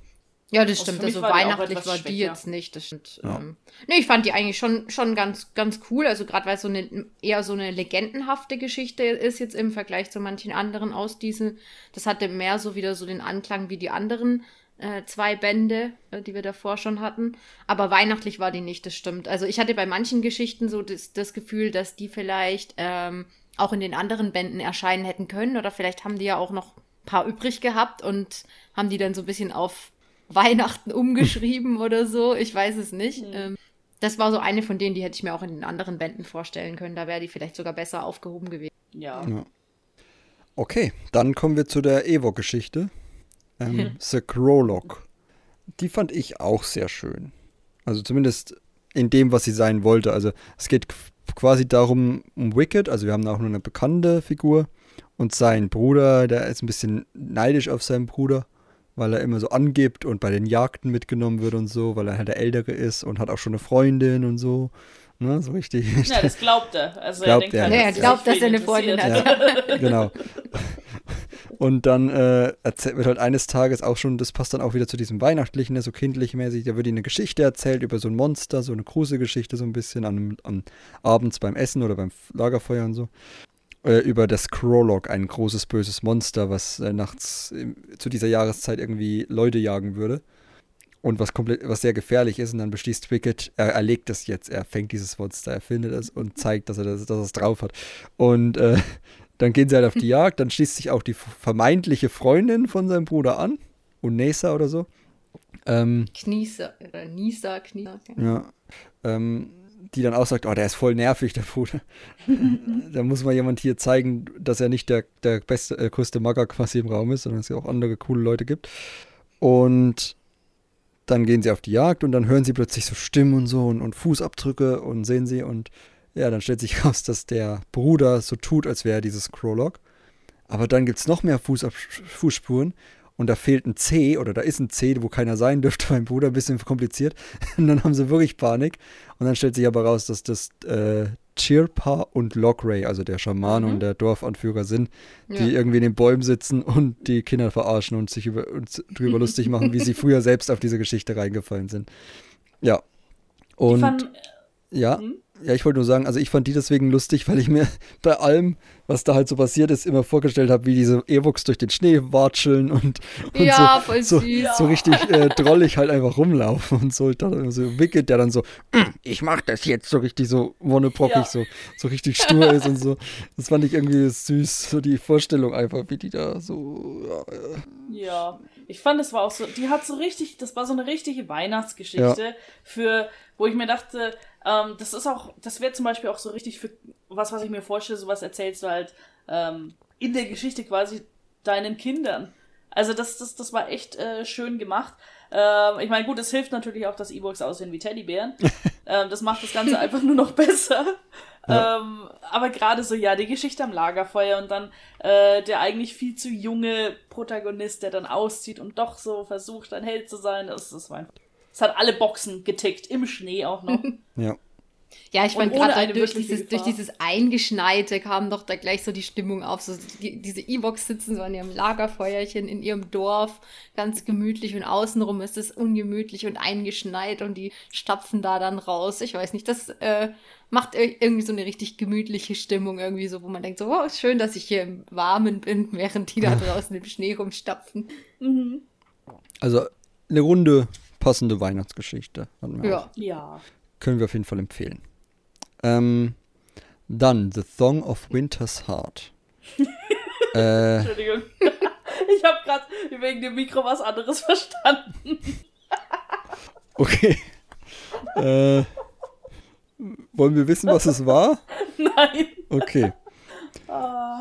Ja, das stimmt. Also war weihnachtlich war die jetzt nicht. Das stimmt. Ja. Ähm, nee, ich fand die eigentlich schon, schon ganz, ganz cool. Also gerade weil es so eine eher so eine legendenhafte Geschichte ist jetzt im Vergleich zu manchen anderen aus diesen. Das hatte mehr so wieder so den Anklang wie die anderen äh, zwei Bände, äh, die wir davor schon hatten. Aber weihnachtlich war die nicht, das stimmt. Also ich hatte bei manchen Geschichten so das, das Gefühl, dass die vielleicht ähm, auch in den anderen Bänden erscheinen hätten können. Oder vielleicht haben die ja auch noch ein paar übrig gehabt und haben die dann so ein bisschen auf Weihnachten umgeschrieben oder so. Ich weiß es nicht. Ähm, das war so eine von denen, die hätte ich mir auch in den anderen Bänden vorstellen können. Da wäre die vielleicht sogar besser aufgehoben gewesen. Ja. Okay, dann kommen wir zu der Evo-Geschichte. Ähm, The Crowlock. Die fand ich auch sehr schön. Also zumindest in dem, was sie sein wollte. Also es geht quasi darum, um Wicked, also wir haben auch nur eine bekannte Figur. Und sein Bruder, der ist ein bisschen neidisch auf seinen Bruder, weil er immer so angibt und bei den Jagden mitgenommen wird und so, weil er halt der Ältere ist und hat auch schon eine Freundin und so. Ne, so richtig. Ja, das glaubt er. Also Glaubt er denkt er. halt, Ja, er glaubt, dass er eine Freundin hat. genau. Und dann äh, erzählt, wird halt eines Tages auch schon, das passt dann auch wieder zu diesem Weihnachtlichen, ne, so kindlich mäßig, da wird ihnen eine Geschichte erzählt über so ein Monster, so eine Gruselgeschichte so ein bisschen an, an abends beim Essen oder beim Lagerfeuer und so. Äh, über das Krolog, ein großes böses Monster, was äh, nachts zu dieser Jahreszeit irgendwie Leute jagen würde. Und was komplett, was sehr gefährlich ist, und dann beschließt Wicked, er erlegt es jetzt, er fängt dieses Monster, er findet es und zeigt, dass er das, dass er es drauf hat. Und äh, dann gehen sie halt auf die Jagd, dann schließt sich auch die vermeintliche Freundin von seinem Bruder an, Unesa oder so. Ähm, Knieser oder Nisa, Knieser. ja. Ähm, die dann auch sagt, oh, der ist voll nervig, der Bruder. da muss mal jemand hier zeigen, dass er nicht der, der beste, äh, größte Magger quasi im Raum ist, sondern es ja auch andere coole Leute gibt. Und dann gehen sie auf die Jagd und dann hören sie plötzlich so Stimmen und so und, und Fußabdrücke und sehen sie und ja, dann stellt sich raus, dass der Bruder so tut, als wäre er dieses Krolog. Aber dann gibt es noch mehr Fußab Fußspuren und da fehlt ein C oder da ist ein C, wo keiner sein dürfte beim Bruder, ein bisschen kompliziert. Und dann haben sie wirklich Panik. Und dann stellt sich aber raus, dass das äh, Chirpa und Lockray, also der Schamane und der Dorfanführer sind, die Ja. irgendwie in den Bäumen sitzen und die Kinder verarschen und sich über, und drüber lustig machen, wie sie früher selbst auf diese Geschichte reingefallen sind. Ja. Und fanden, ja, ja, ich wollte nur sagen, also ich fand die deswegen lustig, weil ich mir bei allem, was da halt so passiert ist, immer vorgestellt habe, wie diese Ewoks durch den Schnee watscheln und, und Ja, so, voll so, süß. so richtig äh, drollig halt einfach rumlaufen und so. Immer so Wicked, der dann so, "Mm, ich mach das jetzt so richtig so wonneprockig, Ja. so, so richtig stur ist und so. Das fand ich irgendwie süß, so die Vorstellung einfach, wie die da so. Ja, äh, Ja, ich fand, es war auch so, die hat so richtig, das war so eine richtige Weihnachtsgeschichte für, wo ich mir dachte, ähm, das ist auch, das wäre zum Beispiel auch so richtig für was, was ich mir vorstelle, sowas erzählst du halt ähm, in der Geschichte quasi deinen Kindern. Also das, das, das war echt äh, schön gemacht. Ähm, ich meine, gut, es hilft natürlich auch, dass E-Books aussehen wie Teddybären. ähm, das macht das Ganze einfach nur noch besser. Ähm, aber gerade so, ja, die Geschichte am Lagerfeuer und dann äh, der eigentlich viel zu junge Protagonist, der dann auszieht und doch so versucht, ein Held zu sein, das, das war einfach. Es hat alle Boxen getickt, im Schnee auch noch. ja. Ja, ich fand gerade durch dieses, durch dieses Eingeschneite kam doch da gleich so die Stimmung auf. So die, diese E-Box sitzen so an ihrem Lagerfeuerchen in ihrem Dorf, ganz gemütlich und außenrum ist es ungemütlich und eingeschneit und die stapfen da dann raus. Ich weiß nicht, das äh, macht ir- irgendwie so eine richtig gemütliche Stimmung irgendwie so, wo man denkt so, oh, ist schön, dass ich hier im Warmen bin, während die da draußen im Schnee rumstapfen. Also eine runde, passende Weihnachtsgeschichte. Ja. Ja. Können wir auf jeden Fall empfehlen. Ähm, dann The Song of Winter's Heart. äh, Entschuldigung. Ich habe gerade wegen dem Mikro was anderes verstanden. okay. äh, wollen wir wissen, was es war? Nein. Okay.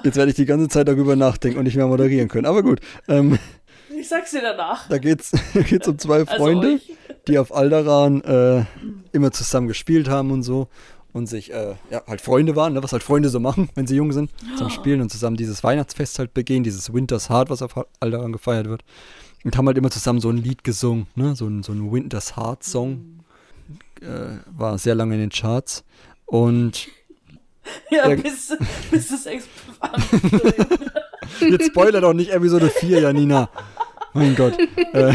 Jetzt werde ich die ganze Zeit darüber nachdenken und nicht mehr moderieren können. Aber gut. Ähm, Ich sag's dir danach. da geht's, da geht's um zwei Also Freunde, euch. die auf Alderan äh, immer zusammen gespielt haben und so. Und sich, äh, ja, halt Freunde waren, ne, was halt Freunde so machen, wenn sie jung sind, zum Spielen und zusammen dieses Weihnachtsfest halt begehen, dieses Winter's Heart, was auf Alderan gefeiert wird. Und haben halt immer zusammen so ein Lied gesungen, ne, so ein, so ein Winter's Heart Song. Äh, war sehr lange in den Charts. Und Ja, Ja. bis, bis das explodiert. Jetzt spoiler doch nicht Episode 4, Janina. Mein Gott. Äh,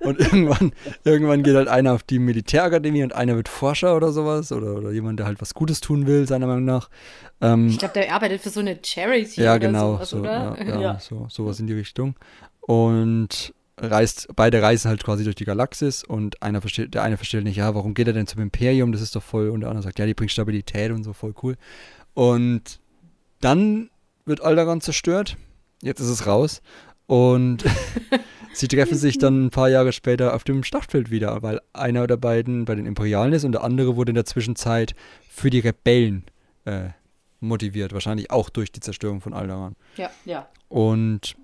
und irgendwann, irgendwann geht halt einer auf die Militärakademie und einer wird Forscher oder sowas. Oder, oder jemand, der halt was Gutes tun will, seiner Meinung nach. Ähm, Ich glaube, der arbeitet für so eine Charity ja, oder genau. sowas, so, oder? ja, ja, Ja. So, sowas in die Richtung. Und reist, beide reisen halt quasi durch die Galaxis und einer versteht, der eine versteht nicht, ja, warum geht er denn zum Imperium? Das ist doch voll. Und der andere sagt, ja, die bringt Stabilität und so, voll cool. Und dann wird Alderaan zerstört. Jetzt ist es raus. Und sie treffen sich dann ein paar Jahre später auf dem Schlachtfeld wieder, weil einer der beiden bei den Imperialen ist und der andere wurde in der Zwischenzeit für die Rebellen äh, motiviert. Wahrscheinlich auch durch die Zerstörung von Alderaan. Ja. Ja. Und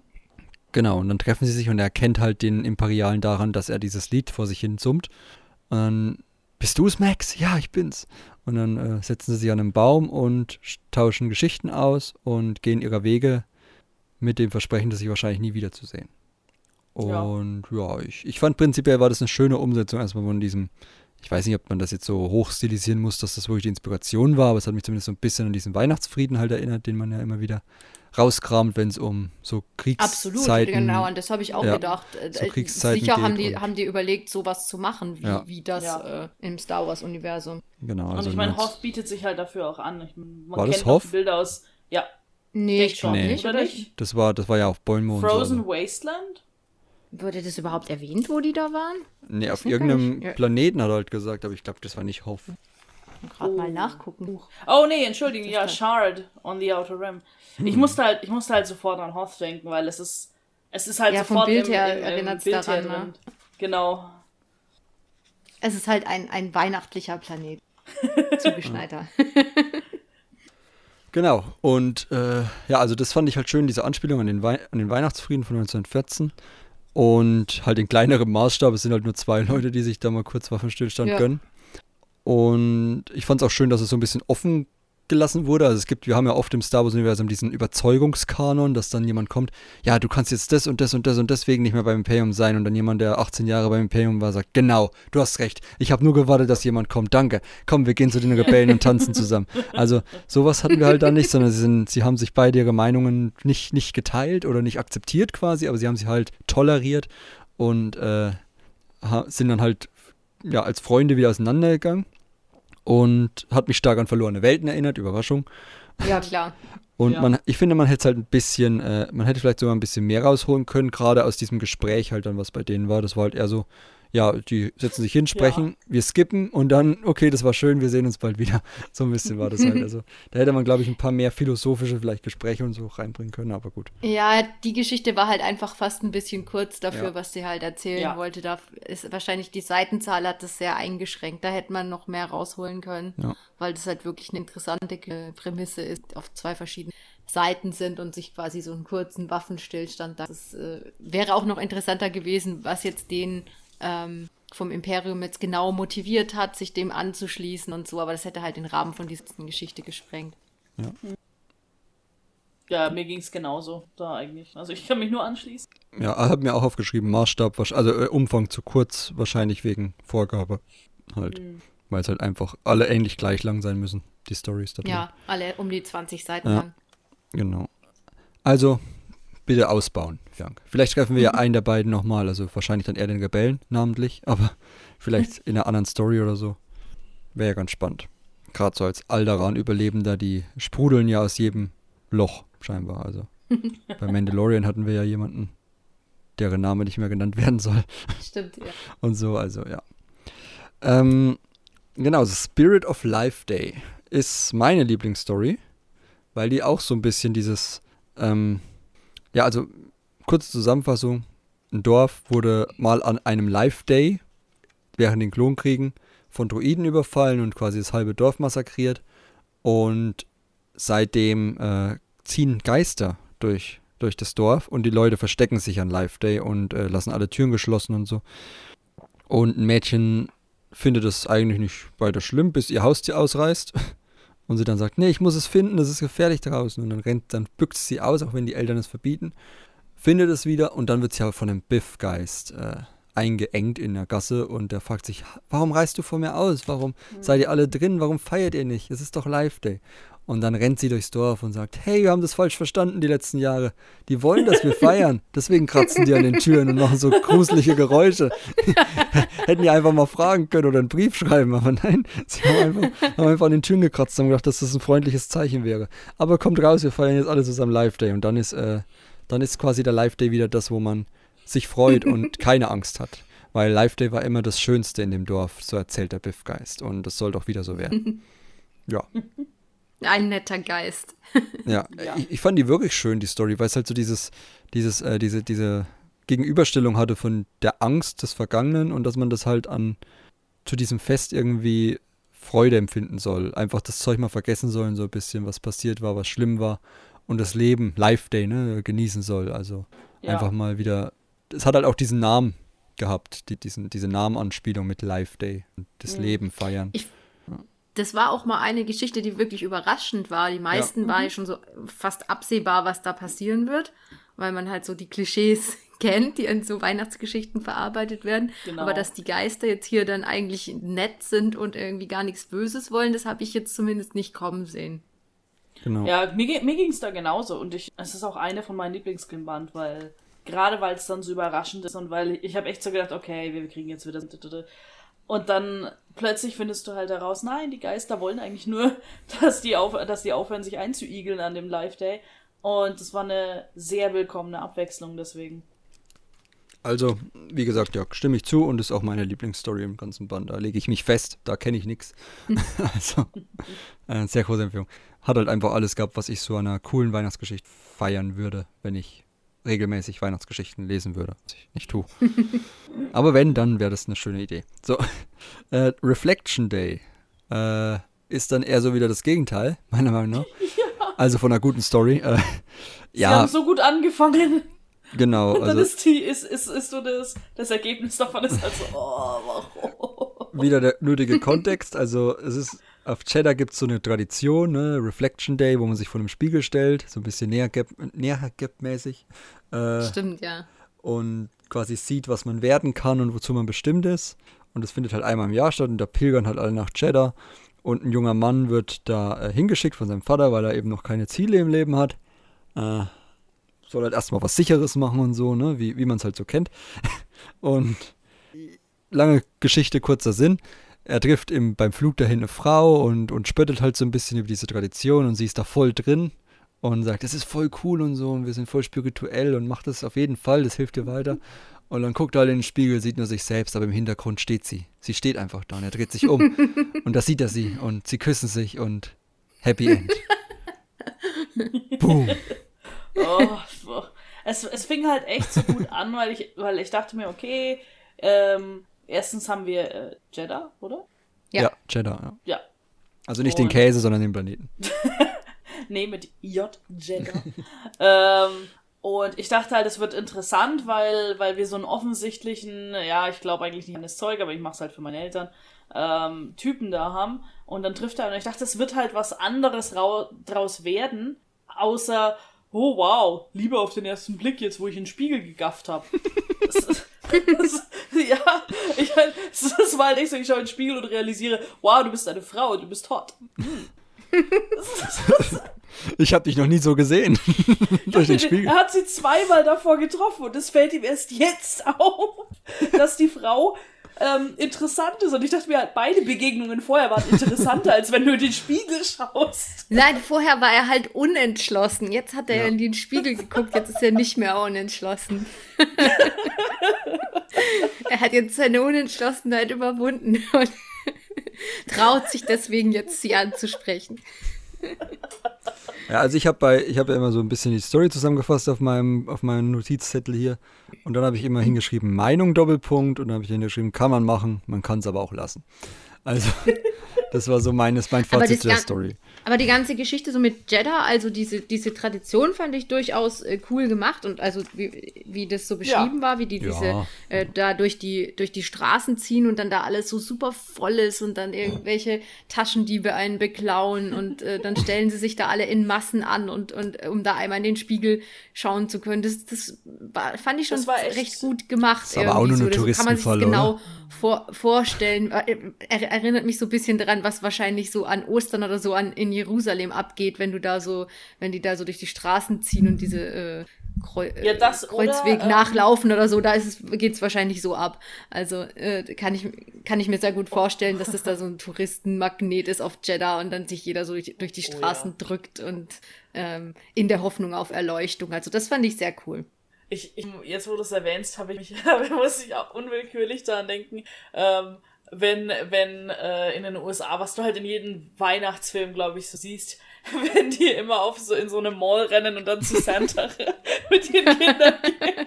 genau, und dann treffen sie sich und er erkennt halt den Imperialen daran, dass er dieses Lied vor sich hin summt. Und dann, bist du's, Max? Ja, ich bin's. Und dann äh, setzen sie sich an einen Baum und sch- tauschen Geschichten aus und gehen ihrer Wege mit dem Versprechen, das sich wahrscheinlich nie wiederzusehen. Ja. Und ja, ich, ich fand prinzipiell war das eine schöne Umsetzung erstmal von diesem, ich weiß nicht, ob man das jetzt so hoch stilisieren muss, dass das wirklich die Inspiration war, aber es hat mich zumindest so ein bisschen an diesen Weihnachtsfrieden halt erinnert, den man ja immer wieder rauskramt, wenn es um so Absolut, Kriegszeiten genau, an das habe ich auch ja, gedacht. Äh, so äh, Kriegszeiten Sicher haben die, haben die überlegt, sowas zu machen, wie, Ja. wie das Ja. äh, im Star Wars-Universum. Genau, Und also ich meine. Hoth bietet sich halt dafür auch an. Ich, man War das kennt Hoth? die Bilder aus. Ja, Nee, ich schon, glaube Nee. nicht, oder nicht? das war, das war ja auf Bäume und Frozen so. Wasteland? Wurde das überhaupt erwähnt, wo die da waren? Nee, auf nicht, irgendeinem ja. Planeten hat er halt gesagt, aber ich glaube, das war nicht Hoff. Gerade mal nachgucken. Oh nee, entschuldigung, ja, Shard on the Outer Rim. Ich musste halt, ich musste halt sofort an Hoth denken, weil es ist, es ist halt Ja, vom sofort Bild im, her im, im erinnert's Bild daran, her ne? Genau. Es ist halt ein, ein weihnachtlicher Planet. Zugeschneiter. Genau, und äh, ja, also das fand ich halt schön, diese Anspielung an den, Wei an den Weihnachtsfrieden von 1914. Und halt in kleinerem Maßstab, es sind halt nur zwei Leute, die sich da mal kurz Waffenstillstand Ja. gönnen. Und ich fand es auch schön, dass es so ein bisschen offen gelassen wurde. Also es gibt, wir haben ja oft im Star Wars-Universum diesen Überzeugungskanon, dass dann jemand kommt, ja, du kannst jetzt das und das und das und deswegen nicht mehr beim Imperium sein. Und dann jemand, der 18 Jahre beim Imperium war, sagt, genau, du hast recht. Ich habe nur gewartet, dass jemand kommt. Danke. Komm, wir gehen zu den Rebellen und tanzen zusammen. Also sowas hatten wir halt da nicht, sondern sie, sind, sie haben sich beide ihre Meinungen nicht, nicht geteilt oder nicht akzeptiert quasi, aber sie haben sie halt toleriert und äh, sind dann halt ja, als Freunde wieder auseinandergegangen und hat mich stark an verlorene Welten erinnert, Überraschung. ja, klar. Und Ja. man, ich finde, man hätte es halt ein bisschen, äh, man hätte vielleicht sogar ein bisschen mehr rausholen können, gerade aus diesem Gespräch halt dann, was bei denen war. Das war halt eher so, ja, die setzen sich hin, sprechen, wir skippen und dann, okay, das war schön, wir sehen uns bald wieder. So ein bisschen war das halt. Also da hätte man, glaube ich, ein paar mehr philosophische vielleicht Gespräche und so reinbringen können, aber gut. Ja, die Geschichte war halt einfach fast ein bisschen kurz dafür, Ja. was sie halt erzählen Ja. wollte. Da ist wahrscheinlich die Seitenzahl hat das sehr eingeschränkt. Da hätte man noch mehr rausholen können, Ja. weil das halt wirklich eine interessante Prämisse ist, auf zwei verschiedenen Seiten sind und sich quasi so einen kurzen Waffenstillstand. Das äh, wäre auch noch interessanter gewesen, was jetzt den ähm, vom Imperium jetzt genau motiviert hat, sich dem anzuschließen und so, aber das hätte halt den Rahmen von dieser Geschichte gesprengt. Ja, mir ging es genauso da eigentlich. Also ich kann mich nur anschließen. Ja, habe mir auch aufgeschrieben, Maßstab, also äh, Umfang zu kurz, wahrscheinlich wegen Vorgabe halt. Weil es halt einfach alle ähnlich gleich lang sein müssen, die Stories da drin. Ja, alle um die 20 Seiten Ja. lang. Genau. Also, bitte ausbauen, Frank. Vielleicht treffen wir ja einen der beiden nochmal, also wahrscheinlich dann eher den Rebellen namentlich, aber vielleicht in einer anderen Story oder so. Wäre ja ganz spannend. Gerade so als Alderan-Überlebender, die sprudeln ja aus jedem Loch, scheinbar. Also bei Mandalorian hatten wir ja jemanden, deren Name nicht mehr genannt werden soll Stimmt, ja. und so, also ja. Ähm, genau, The Spirit of Life Day ist meine Lieblingsstory, weil die auch so ein bisschen dieses, ähm, ja, also kurze Zusammenfassung, ein Dorf wurde mal an einem Life Day während den Klonkriegen von Druiden überfallen und quasi das halbe Dorf massakriert und seitdem äh, ziehen Geister durch, durch das Dorf und die Leute verstecken sich an Live Day und äh, lassen alle Türen geschlossen und so. Und ein Mädchen findet es eigentlich nicht weiter schlimm, bis ihr Haustier ausreißt. Und sie dann sagt, nee, ich muss es finden, das ist gefährlich draußen. Und dann rennt, dann büxt sie aus, auch wenn die Eltern es verbieten, findet es wieder und dann wird sie aber von einem Biffgeist äh, eingeengt in der Gasse und der fragt sich, warum reißt du vor mir aus? Warum seid ihr alle drin? Warum feiert ihr nicht? Es ist doch Live Day. Und dann rennt sie durchs Dorf und sagt, hey, wir haben das falsch verstanden die letzten Jahre. Die wollen, dass wir feiern. Deswegen kratzen die an den Türen und machen so gruselige Geräusche. Hätten die einfach mal fragen können oder einen Brief schreiben, aber nein, sie haben einfach, haben einfach an den Türen gekratzt und gedacht, dass das ein freundliches Zeichen wäre. Aber kommt raus, wir feiern jetzt alle zusammen Live Day und dann ist, äh, dann ist quasi der Live Day wieder das, wo man sich freut und keine Angst hat. Weil Live Day war immer das Schönste in dem Dorf, so erzählt der Biffgeist. Und das soll doch wieder so werden. Ja. Ein netter Geist. Ja, Ich, ich fand die wirklich schön, die Story, weil es halt so dieses, dieses, äh, diese, diese Gegenüberstellung hatte von der Angst des Vergangenen und dass man das halt an zu diesem Fest irgendwie Freude empfinden soll. Einfach das Zeug mal vergessen sollen, so ein bisschen, was passiert war, was schlimm war und das Leben, Life Day, ne, genießen soll. Also Ja. einfach mal wieder. Es hat halt auch diesen Namen gehabt, die, diesen, diese Namenanspielung mit Life Day und das Leben feiern. Ich- Das war auch mal eine Geschichte, die wirklich überraschend war. Die meisten war ja schon so fast absehbar, was da passieren wird, weil man halt so die Klischees kennt, die in so Weihnachtsgeschichten verarbeitet werden. Genau. Aber dass die Geister jetzt hier dann eigentlich nett sind und irgendwie gar nichts Böses wollen, das habe ich jetzt zumindest nicht kommen sehen. Genau. Ja, mir, mir ging es da genauso und ich, es ist auch eine von meinen Lieblingsklimband, weil gerade weil es dann so überraschend ist und weil ich, ich habe echt so gedacht, okay, wir kriegen jetzt wieder und dann plötzlich findest du halt heraus, nein, die Geister wollen eigentlich nur, dass die, auf, dass die aufhören, sich einzuigeln an dem Live Day. Und das war eine sehr willkommene Abwechslung deswegen. Also, wie gesagt, ja, stimme ich zu und ist auch meine Lieblingsstory im ganzen Band. Da lege ich mich fest, da kenne ich nichts. also, äh, sehr große Empfehlung. Hat halt einfach alles gehabt, was ich so einer coolen Weihnachtsgeschichte feiern würde, wenn ich regelmäßig Weihnachtsgeschichten lesen würde, was ich nicht tue. Aber wenn, dann wäre das eine schöne Idee. So, äh, Reflection Day äh, ist dann eher so wieder das Gegenteil, meiner Meinung nach. Also von einer guten Story. Äh, Sie ja, haben so gut angefangen. genau. Und dann Also, ist die, ist, ist, ist so das, das Ergebnis davon ist halt so, oh, warum? wieder der nötige Kontext. Also es ist, auf Cheddar gibt es so eine Tradition, ne? Reflection Day, wo man sich vor dem Spiegel stellt, so ein bisschen näher gap, näher gap mäßig äh, Stimmt, ja. und quasi sieht, was man werden kann und wozu man bestimmt ist. Und das findet halt einmal im Jahr statt und da pilgern halt alle nach Cheddar. Und ein junger Mann wird da äh, hingeschickt von seinem Vater, weil er eben noch keine Ziele im Leben hat. Äh, soll halt erstmal was Sicheres machen und so, ne? wie, wie man es halt so kennt. Und lange Geschichte, kurzer Sinn. Er trifft im, beim Flug dahin eine Frau und, und spöttelt halt so ein bisschen über diese Tradition und sie ist da voll drin und sagt, das ist voll cool und so und wir sind voll spirituell und macht das auf jeden Fall, das hilft dir weiter. Und dann guckt er halt in den Spiegel, sieht nur sich selbst, aber im Hintergrund steht sie. Sie steht einfach da und er dreht sich um und da sieht er sie und sie küssen sich und Happy End. Boom. Oh, es, es fing halt echt so gut an, weil ich, weil ich dachte mir, okay, ähm, erstens haben wir äh, Jeddah, oder? Ja. Ja, Cheddar, ja. Ja. Also nicht den Und- Käse, sondern den Planeten. Nee, mit J. Jeddah. ähm, und ich dachte halt, es wird interessant, weil, weil wir so einen offensichtlichen, ja, ich glaube eigentlich nicht an das Zeug, aber ich mache es halt für meine Eltern, ähm, Typen da haben. Und dann trifft er, und ich dachte, es wird halt was anderes rau draus werden, außer, oh wow, Liebe auf den ersten Blick, jetzt wo ich in den Spiegel gegafft habe. Ja, ich, das, das war halt echt so, ich schaue in den Spiegel und realisiere, wow, du bist eine Frau, du bist hot. Ich habe dich noch nie so gesehen. Durch den Spiegel. Er hat sie zweimal davor getroffen und es fällt ihm erst jetzt auf, dass die Frau ähm, interessant ist. Und ich dachte mir halt, beide Begegnungen vorher waren interessanter, als wenn du in den Spiegel schaust. Nein, vorher war er halt unentschlossen. Jetzt hat er Ja. in den Spiegel geguckt, jetzt ist er nicht mehr unentschlossen. er hat jetzt seine Unentschlossenheit überwunden und traut sich deswegen jetzt sie anzusprechen. Ja, also ich habe bei, ja immer so ein bisschen die Story zusammengefasst auf meinem, auf meinem Notizzettel hier. Und dann habe ich immer hingeschrieben, Meinung Doppelpunkt. Und dann habe ich hingeschrieben, kann man machen, man kann es aber auch lassen. Also, das war so meines, mein Aber Fazit das zu der Story. Aber die ganze Geschichte so mit Jeddah, also diese, diese Tradition fand ich durchaus äh, cool gemacht und also wie, wie das so beschrieben war, wie die Ja. diese äh, da durch die, durch die Straßen ziehen und dann da alles so super voll ist und dann irgendwelche Taschendiebe einen beklauen und äh, dann stellen sie sich da alle in Massen an und, und äh, um da einmal in den Spiegel schauen zu können. Das, das war, fand ich schon Das war echt- recht gut gemacht. Ist aber auch nur eine Das sich Touristenfalle, genau oder? Vor, vorstellen. Äh, Er, erinnert mich so ein bisschen daran, was wahrscheinlich so an Ostern oder so an in Jerusalem abgeht, wenn du da so, wenn die da so durch die Straßen ziehen und diese äh, Kreu Ja, das äh, Kreuzweg oder, ähm, nachlaufen oder so, da ist es, geht's wahrscheinlich so ab. Also äh, kann ich kann ich mir sehr gut vorstellen, dass das da so ein Touristenmagnet ist auf Jeddah und dann sich jeder so durch, durch die Oh, Straßen ja. drückt und ähm, in der Hoffnung auf Erleuchtung. Also das fand ich sehr cool. Ich, ich, jetzt, wo du es erwähnst, habe ich mich, muss ich auch unwillkürlich daran denken, ähm, wenn, wenn äh, in den USA, was du halt in jedem Weihnachtsfilm, glaube ich, so siehst, wenn die immer auf so in so eine Mall rennen und dann zu Santa mit ihren Kindern gehen.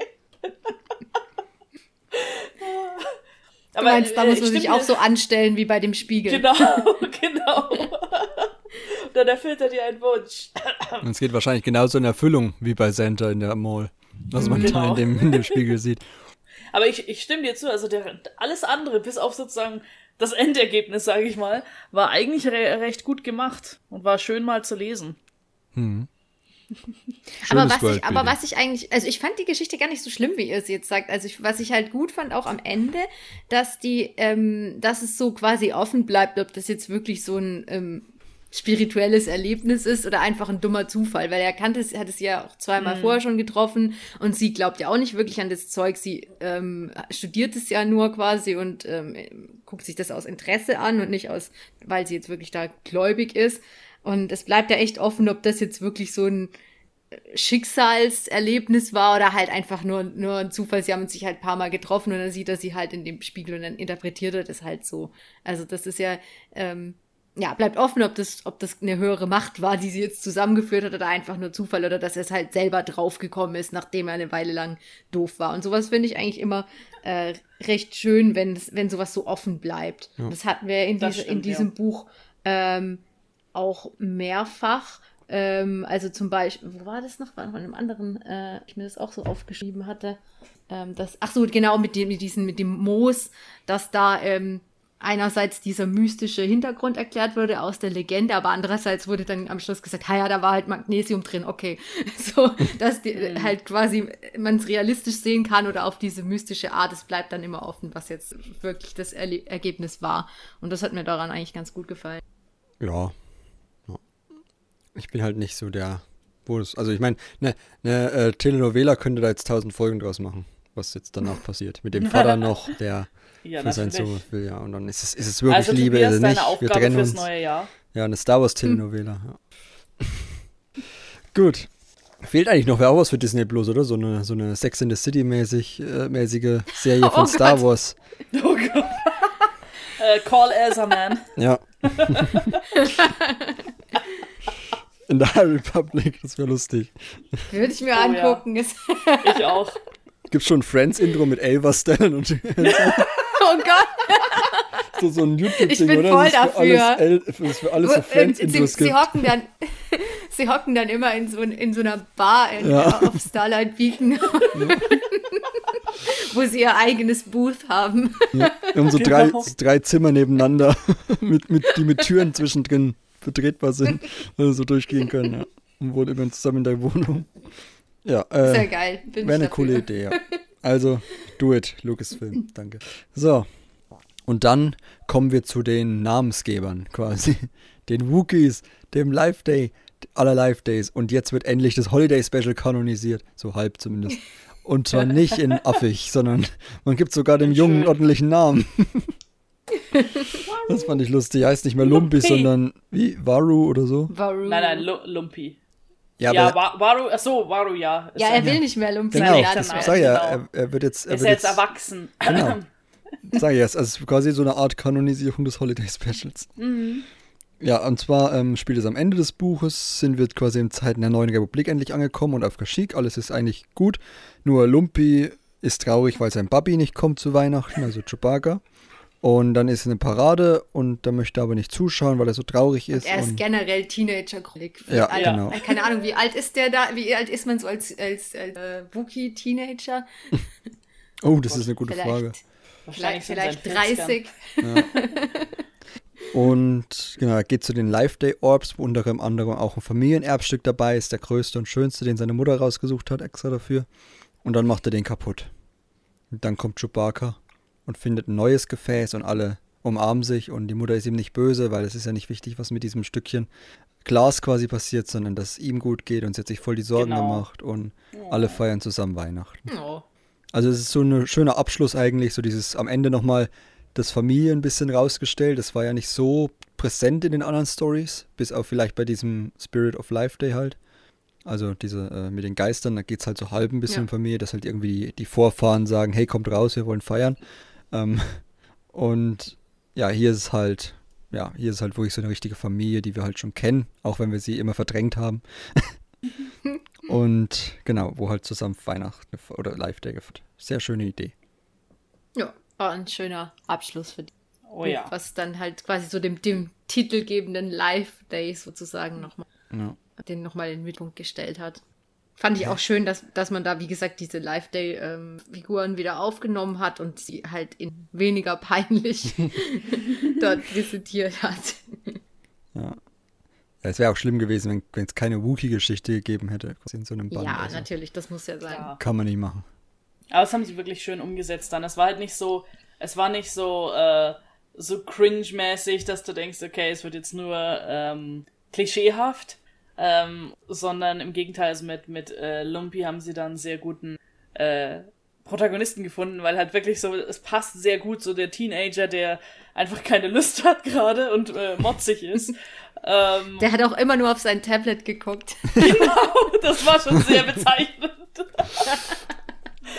Du meinst, da äh, muss man ich sich auch so anstellen wie bei dem Spiegel. Genau, genau. Dann erfüllt er dir einen Wunsch. Und es geht wahrscheinlich genauso in Erfüllung wie bei Santa in der Mall. Was man da Genau. in dem, in dem Spiegel sieht. Aber ich, ich stimme dir zu, also der, alles andere, bis auf sozusagen das Endergebnis, sage ich mal, war eigentlich re recht gut gemacht und war schön mal zu lesen. aber Schönes was ich, aber was ich eigentlich, also ich fand die Geschichte gar nicht so schlimm, wie ihr es jetzt sagt. Also ich, was ich halt gut fand, auch am Ende, dass die, ähm, dass es so quasi offen bleibt, ob das jetzt wirklich so ein ähm, spirituelles Erlebnis ist oder einfach ein dummer Zufall, weil er kannte es, hat es ja auch zweimal vorher schon getroffen und sie glaubt ja auch nicht wirklich an das Zeug. Sie ähm, studiert es ja nur quasi und ähm, guckt sich das aus Interesse an und nicht aus, weil sie jetzt wirklich da gläubig ist. Und es bleibt ja echt offen, ob das jetzt wirklich so ein Schicksalserlebnis war oder halt einfach nur, nur ein Zufall. Sie haben sich halt ein paar Mal getroffen und dann sieht er sie halt in dem Spiegel und dann interpretiert er das halt so. Also das ist ja, ähm, ja, bleibt offen, ob das, ob das eine höhere Macht war, die sie jetzt zusammengeführt hat oder einfach nur Zufall oder dass er es halt selber draufgekommen ist, nachdem er eine Weile lang doof war. Und sowas finde ich eigentlich immer äh, recht schön, wenn, es- wenn sowas so offen bleibt. Das hatten wir in, diese, in stimmt, diesem ja. Buch ähm, auch mehrfach. Ähm, also zum Beispiel, wo war das noch? War noch in einem anderen, äh, ich mir das auch so aufgeschrieben hatte. Ähm, das, ach so, genau, mit dem, mit diesen, mit dem Moos, dass da ähm, einerseits dieser mystische Hintergrund erklärt wurde aus der Legende, aber andererseits wurde dann am Schluss gesagt, ha ja, da war halt Magnesium drin, okay. So, dass die, halt quasi man es realistisch sehen kann oder auf diese mystische Art, es bleibt dann immer offen, was jetzt wirklich das Erle Ergebnis war. Und das hat mir daran eigentlich ganz gut gefallen. Ja. Ich bin halt nicht so der. Wo das, also ich meine, eine ne, äh, Telenovela könnte da jetzt tausend Folgen draus machen, was jetzt danach passiert. Mit dem Vater noch, der Ja, für natürlich. Sohn will, ja. Und dann ist es, ist es wirklich Also Liebe, Tobias, ist es deine nicht. Wir Aufgabe trennen fürs uns. neue Jahr. Ja, eine Star Wars Telenovela. Ja. Gut. Fehlt eigentlich noch wer auch was für Disney Plus, oder? So eine, so eine Sex in the City mäßig, äh, mäßige Serie Oh von Star Gott. Wars. Oh Gott. äh, Call Elsa Man. Ja. In der High Republic, das wäre lustig. Würde ich mir Oh, ja. angucken. Ist, Ich auch. Gibt schon Friends-Intro mit Elva Stan und oh Gott. so, so ein YouTube-Ding, Ich bin oder? voll Das ist für dafür. Alles, das ist für alles so Und sie, Friends-Intros sie gibt. hocken dann, sie hocken dann immer in so, in so einer Bar in, Ja. auf Starlight Beacon, wo sie ihr eigenes Booth haben. Ja, wir haben so Genau. drei, so drei Zimmer nebeneinander, mit, mit, die mit Türen zwischendrin betretbar sind, also so durchgehen können. Ja. Und wohnen immer zusammen in der Wohnung. Ja, äh, Sehr geil. Wäre eine dafür. coole Idee, ja. Also, do it, Lucasfilm, danke. So, und dann kommen wir zu den Namensgebern quasi. Den Wookies, dem Life Day, aller Life Days. Und jetzt wird endlich das Holiday Special kanonisiert, so halb zumindest. Und zwar nicht in affig, sondern man gibt sogar dem Jungen einen ordentlichen Namen. Das fand ich lustig. Heißt nicht mehr Lumpi, sondern wie? Waru oder so? Varu. Nein, nein, Lu Lumpi. Ja, Ja, aber Wa- Waru, achso, Waru, ja. Ja, er will nicht mehr Lumpi genau, sein. Ja, das sag ja, er, er wird jetzt, er Ist wird jetzt jetzt erwachsen. Genau. Sag ich jetzt, also es ist quasi so eine Art Kanonisierung des Holiday Specials. Ja, und zwar ähm, spielt es am Ende des Buches, sind wir quasi in Zeiten der neuen Republik endlich angekommen und auf Kashyyyk, alles ist eigentlich gut. Nur Lumpy ist traurig, weil sein Babi nicht kommt zu Weihnachten, also Chewbacca. Und dann ist eine Parade und da möchte er aber nicht zuschauen, weil er so traurig ist. Er ist und generell teenager Ja, alt, genau. Keine Ahnung, wie alt ist der da? Wie alt ist man so als, als, als äh, Wookie-Teenager? oh, das ist eine gute Vielleicht, Frage. vielleicht, Wahrscheinlich vielleicht so in seinen 30. Und genau, er geht zu den Life Day Orbs, wo unter anderem auch ein Familienerbstück dabei ist, der größte und schönste, den seine Mutter rausgesucht hat, extra dafür. Und dann macht er den kaputt. Und dann kommt Chewbacca und findet ein neues Gefäß und alle umarmen sich und die Mutter ist ihm nicht böse, weil es ist ja nicht wichtig, was mit diesem Stückchen Glas quasi passiert, sondern dass es ihm gut geht und sie hat sich voll die Sorgen Genau. gemacht und alle feiern zusammen Weihnachten. Oh. Also es ist so ein schöner Abschluss eigentlich, so dieses am Ende nochmal das Familie ein bisschen rausgestellt. Das war ja nicht so präsent in den anderen Stories, bis auf vielleicht bei diesem Spirit of Life Day halt. Also diese äh, mit den Geistern, da geht es halt so halb ein bisschen Ja. Familie, dass halt irgendwie die, die Vorfahren sagen, hey, kommt raus, wir wollen feiern. Ähm, und ja, hier ist es halt, ja, hier ist halt wirklich so eine richtige Familie, die wir halt schon kennen, auch wenn wir sie immer verdrängt haben. und genau, wo halt zusammen Weihnachten oder Live Day gefeiert. Sehr schöne Idee. Ja, war ein schöner Abschluss für die. Oh ja. Was dann halt quasi so dem, dem titelgebenden Live-Day sozusagen nochmal, Ja. den nochmal in den Mittelpunkt gestellt hat. Fand ich auch schön, dass, dass man da, wie gesagt, diese Live-Day-Figuren wieder aufgenommen hat und sie halt in weniger peinlich dort präsentiert hat. Ja, es wäre auch schlimm gewesen, wenn es keine Wookie-Geschichte gegeben hätte in so einem Band. ja, also, natürlich, das muss ja sein. Ja. Kann man nicht machen. Aber das haben sie wirklich schön umgesetzt dann. Es war halt nicht so, es war nicht so, äh, so cringe-mäßig, dass du denkst, okay, es wird jetzt nur ähm, klischeehaft, ähm, sondern im Gegenteil, also mit, mit äh, Lumpy haben sie dann einen sehr guten äh, Protagonisten gefunden, weil halt wirklich so, es passt sehr gut, so der Teenager, der einfach keine Lust hat gerade und äh, motzig ist. ähm, Der hat auch immer nur auf sein Tablet geguckt. das war schon sehr bezeichnend.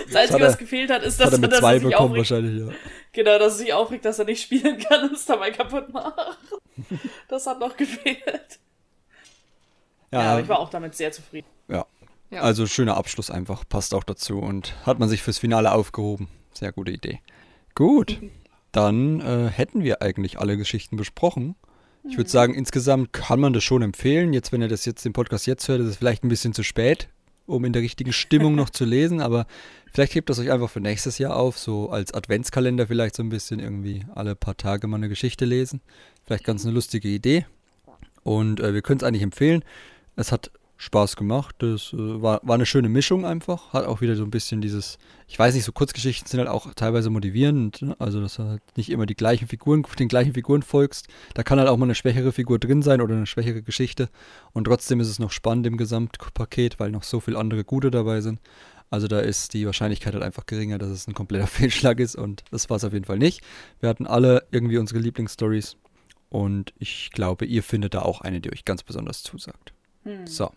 Das Einzige, er- was gefehlt hat, ist, Das hat dass, er dass zwei er sich bekommen aufregt. wahrscheinlich, ja. Genau, dass er sich aufregt, dass er nicht spielen kann und es dabei kaputt macht. Das hat noch gefehlt. Ja, Ja, aber ich war auch damit sehr zufrieden. ja. Ja. Also schöner Abschluss einfach, passt auch dazu und hat man sich fürs Finale aufgehoben. Sehr gute Idee. Gut, dann äh, hätten wir eigentlich alle Geschichten besprochen. Ich würde sagen, insgesamt kann man das schon empfehlen. Jetzt, wenn ihr das jetzt den Podcast jetzt hört, ist es vielleicht ein bisschen zu spät, um in der richtigen Stimmung noch zu lesen, aber vielleicht hebt das euch einfach für nächstes Jahr auf, so als Adventskalender vielleicht so ein bisschen irgendwie alle paar Tage mal eine Geschichte lesen. Vielleicht ganz eine lustige Idee. Und äh, wir können es eigentlich empfehlen. Es hat Spaß gemacht. Das äh, war, war eine schöne Mischung einfach. Hat auch wieder so ein bisschen dieses, ich weiß nicht, so Kurzgeschichten sind halt auch teilweise motivierend. Ne? Also, dass du halt nicht immer die gleichen Figuren, den gleichen Figuren folgst. Da kann halt auch mal eine schwächere Figur drin sein oder eine schwächere Geschichte. Und trotzdem ist es noch spannend im Gesamtpaket, weil noch so viele andere gute dabei sind. Also da ist die Wahrscheinlichkeit halt einfach geringer, dass es ein kompletter Fehlschlag ist und das war es auf jeden Fall nicht. Wir hatten alle irgendwie unsere Lieblingsstories und ich glaube, ihr findet da auch eine, die euch ganz besonders zusagt. So,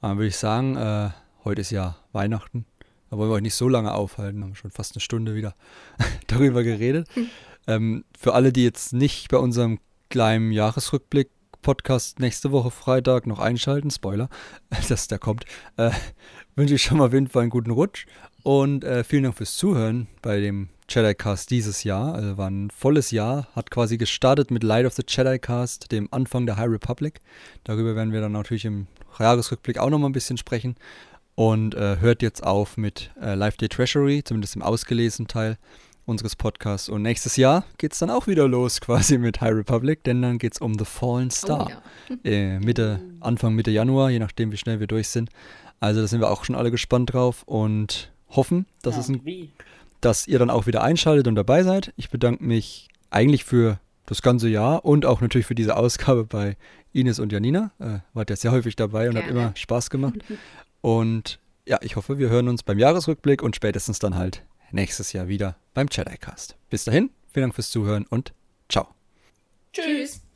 dann würde ich sagen, äh, heute ist ja Weihnachten. Da wollen wir euch nicht so lange aufhalten, haben schon fast eine Stunde wieder darüber geredet. Ähm, für alle, die jetzt nicht bei unserem kleinen Jahresrückblick-Podcast nächste Woche Freitag noch einschalten, Spoiler, dass der kommt, äh, wünsche ich schon mal auf jeden Fall einen guten Rutsch und äh, vielen Dank fürs Zuhören bei dem Jedi Cast dieses Jahr. Also war ein volles Jahr, hat quasi gestartet mit Light of the Jedi Cast, dem Anfang der High Republic. Darüber werden wir dann natürlich im Jahresrückblick auch nochmal ein bisschen sprechen. Und äh, hört jetzt auf mit äh, Live Day Treasury, zumindest im ausgelesenen Teil unseres Podcasts. Und nächstes Jahr geht es dann auch wieder los quasi mit High Republic, denn dann geht es um The Fallen Star. Oh, ja. äh, Mitte, Anfang Mitte Januar, je nachdem, wie schnell wir durch sind. Also da sind wir auch schon alle gespannt drauf und hoffen, dass, Ja, es ein, wie? dass ihr dann auch wieder einschaltet und dabei seid. Ich bedanke mich eigentlich für das ganze Jahr und auch natürlich für diese Ausgabe bei Ines und Janina. Äh, wart ja sehr häufig dabei und hat Gerne. immer Spaß gemacht. Und ja, ich hoffe, wir hören uns beim Jahresrückblick und spätestens dann halt nächstes Jahr wieder beim Jedi Cast. Bis dahin, vielen Dank fürs Zuhören und ciao. Tschüss.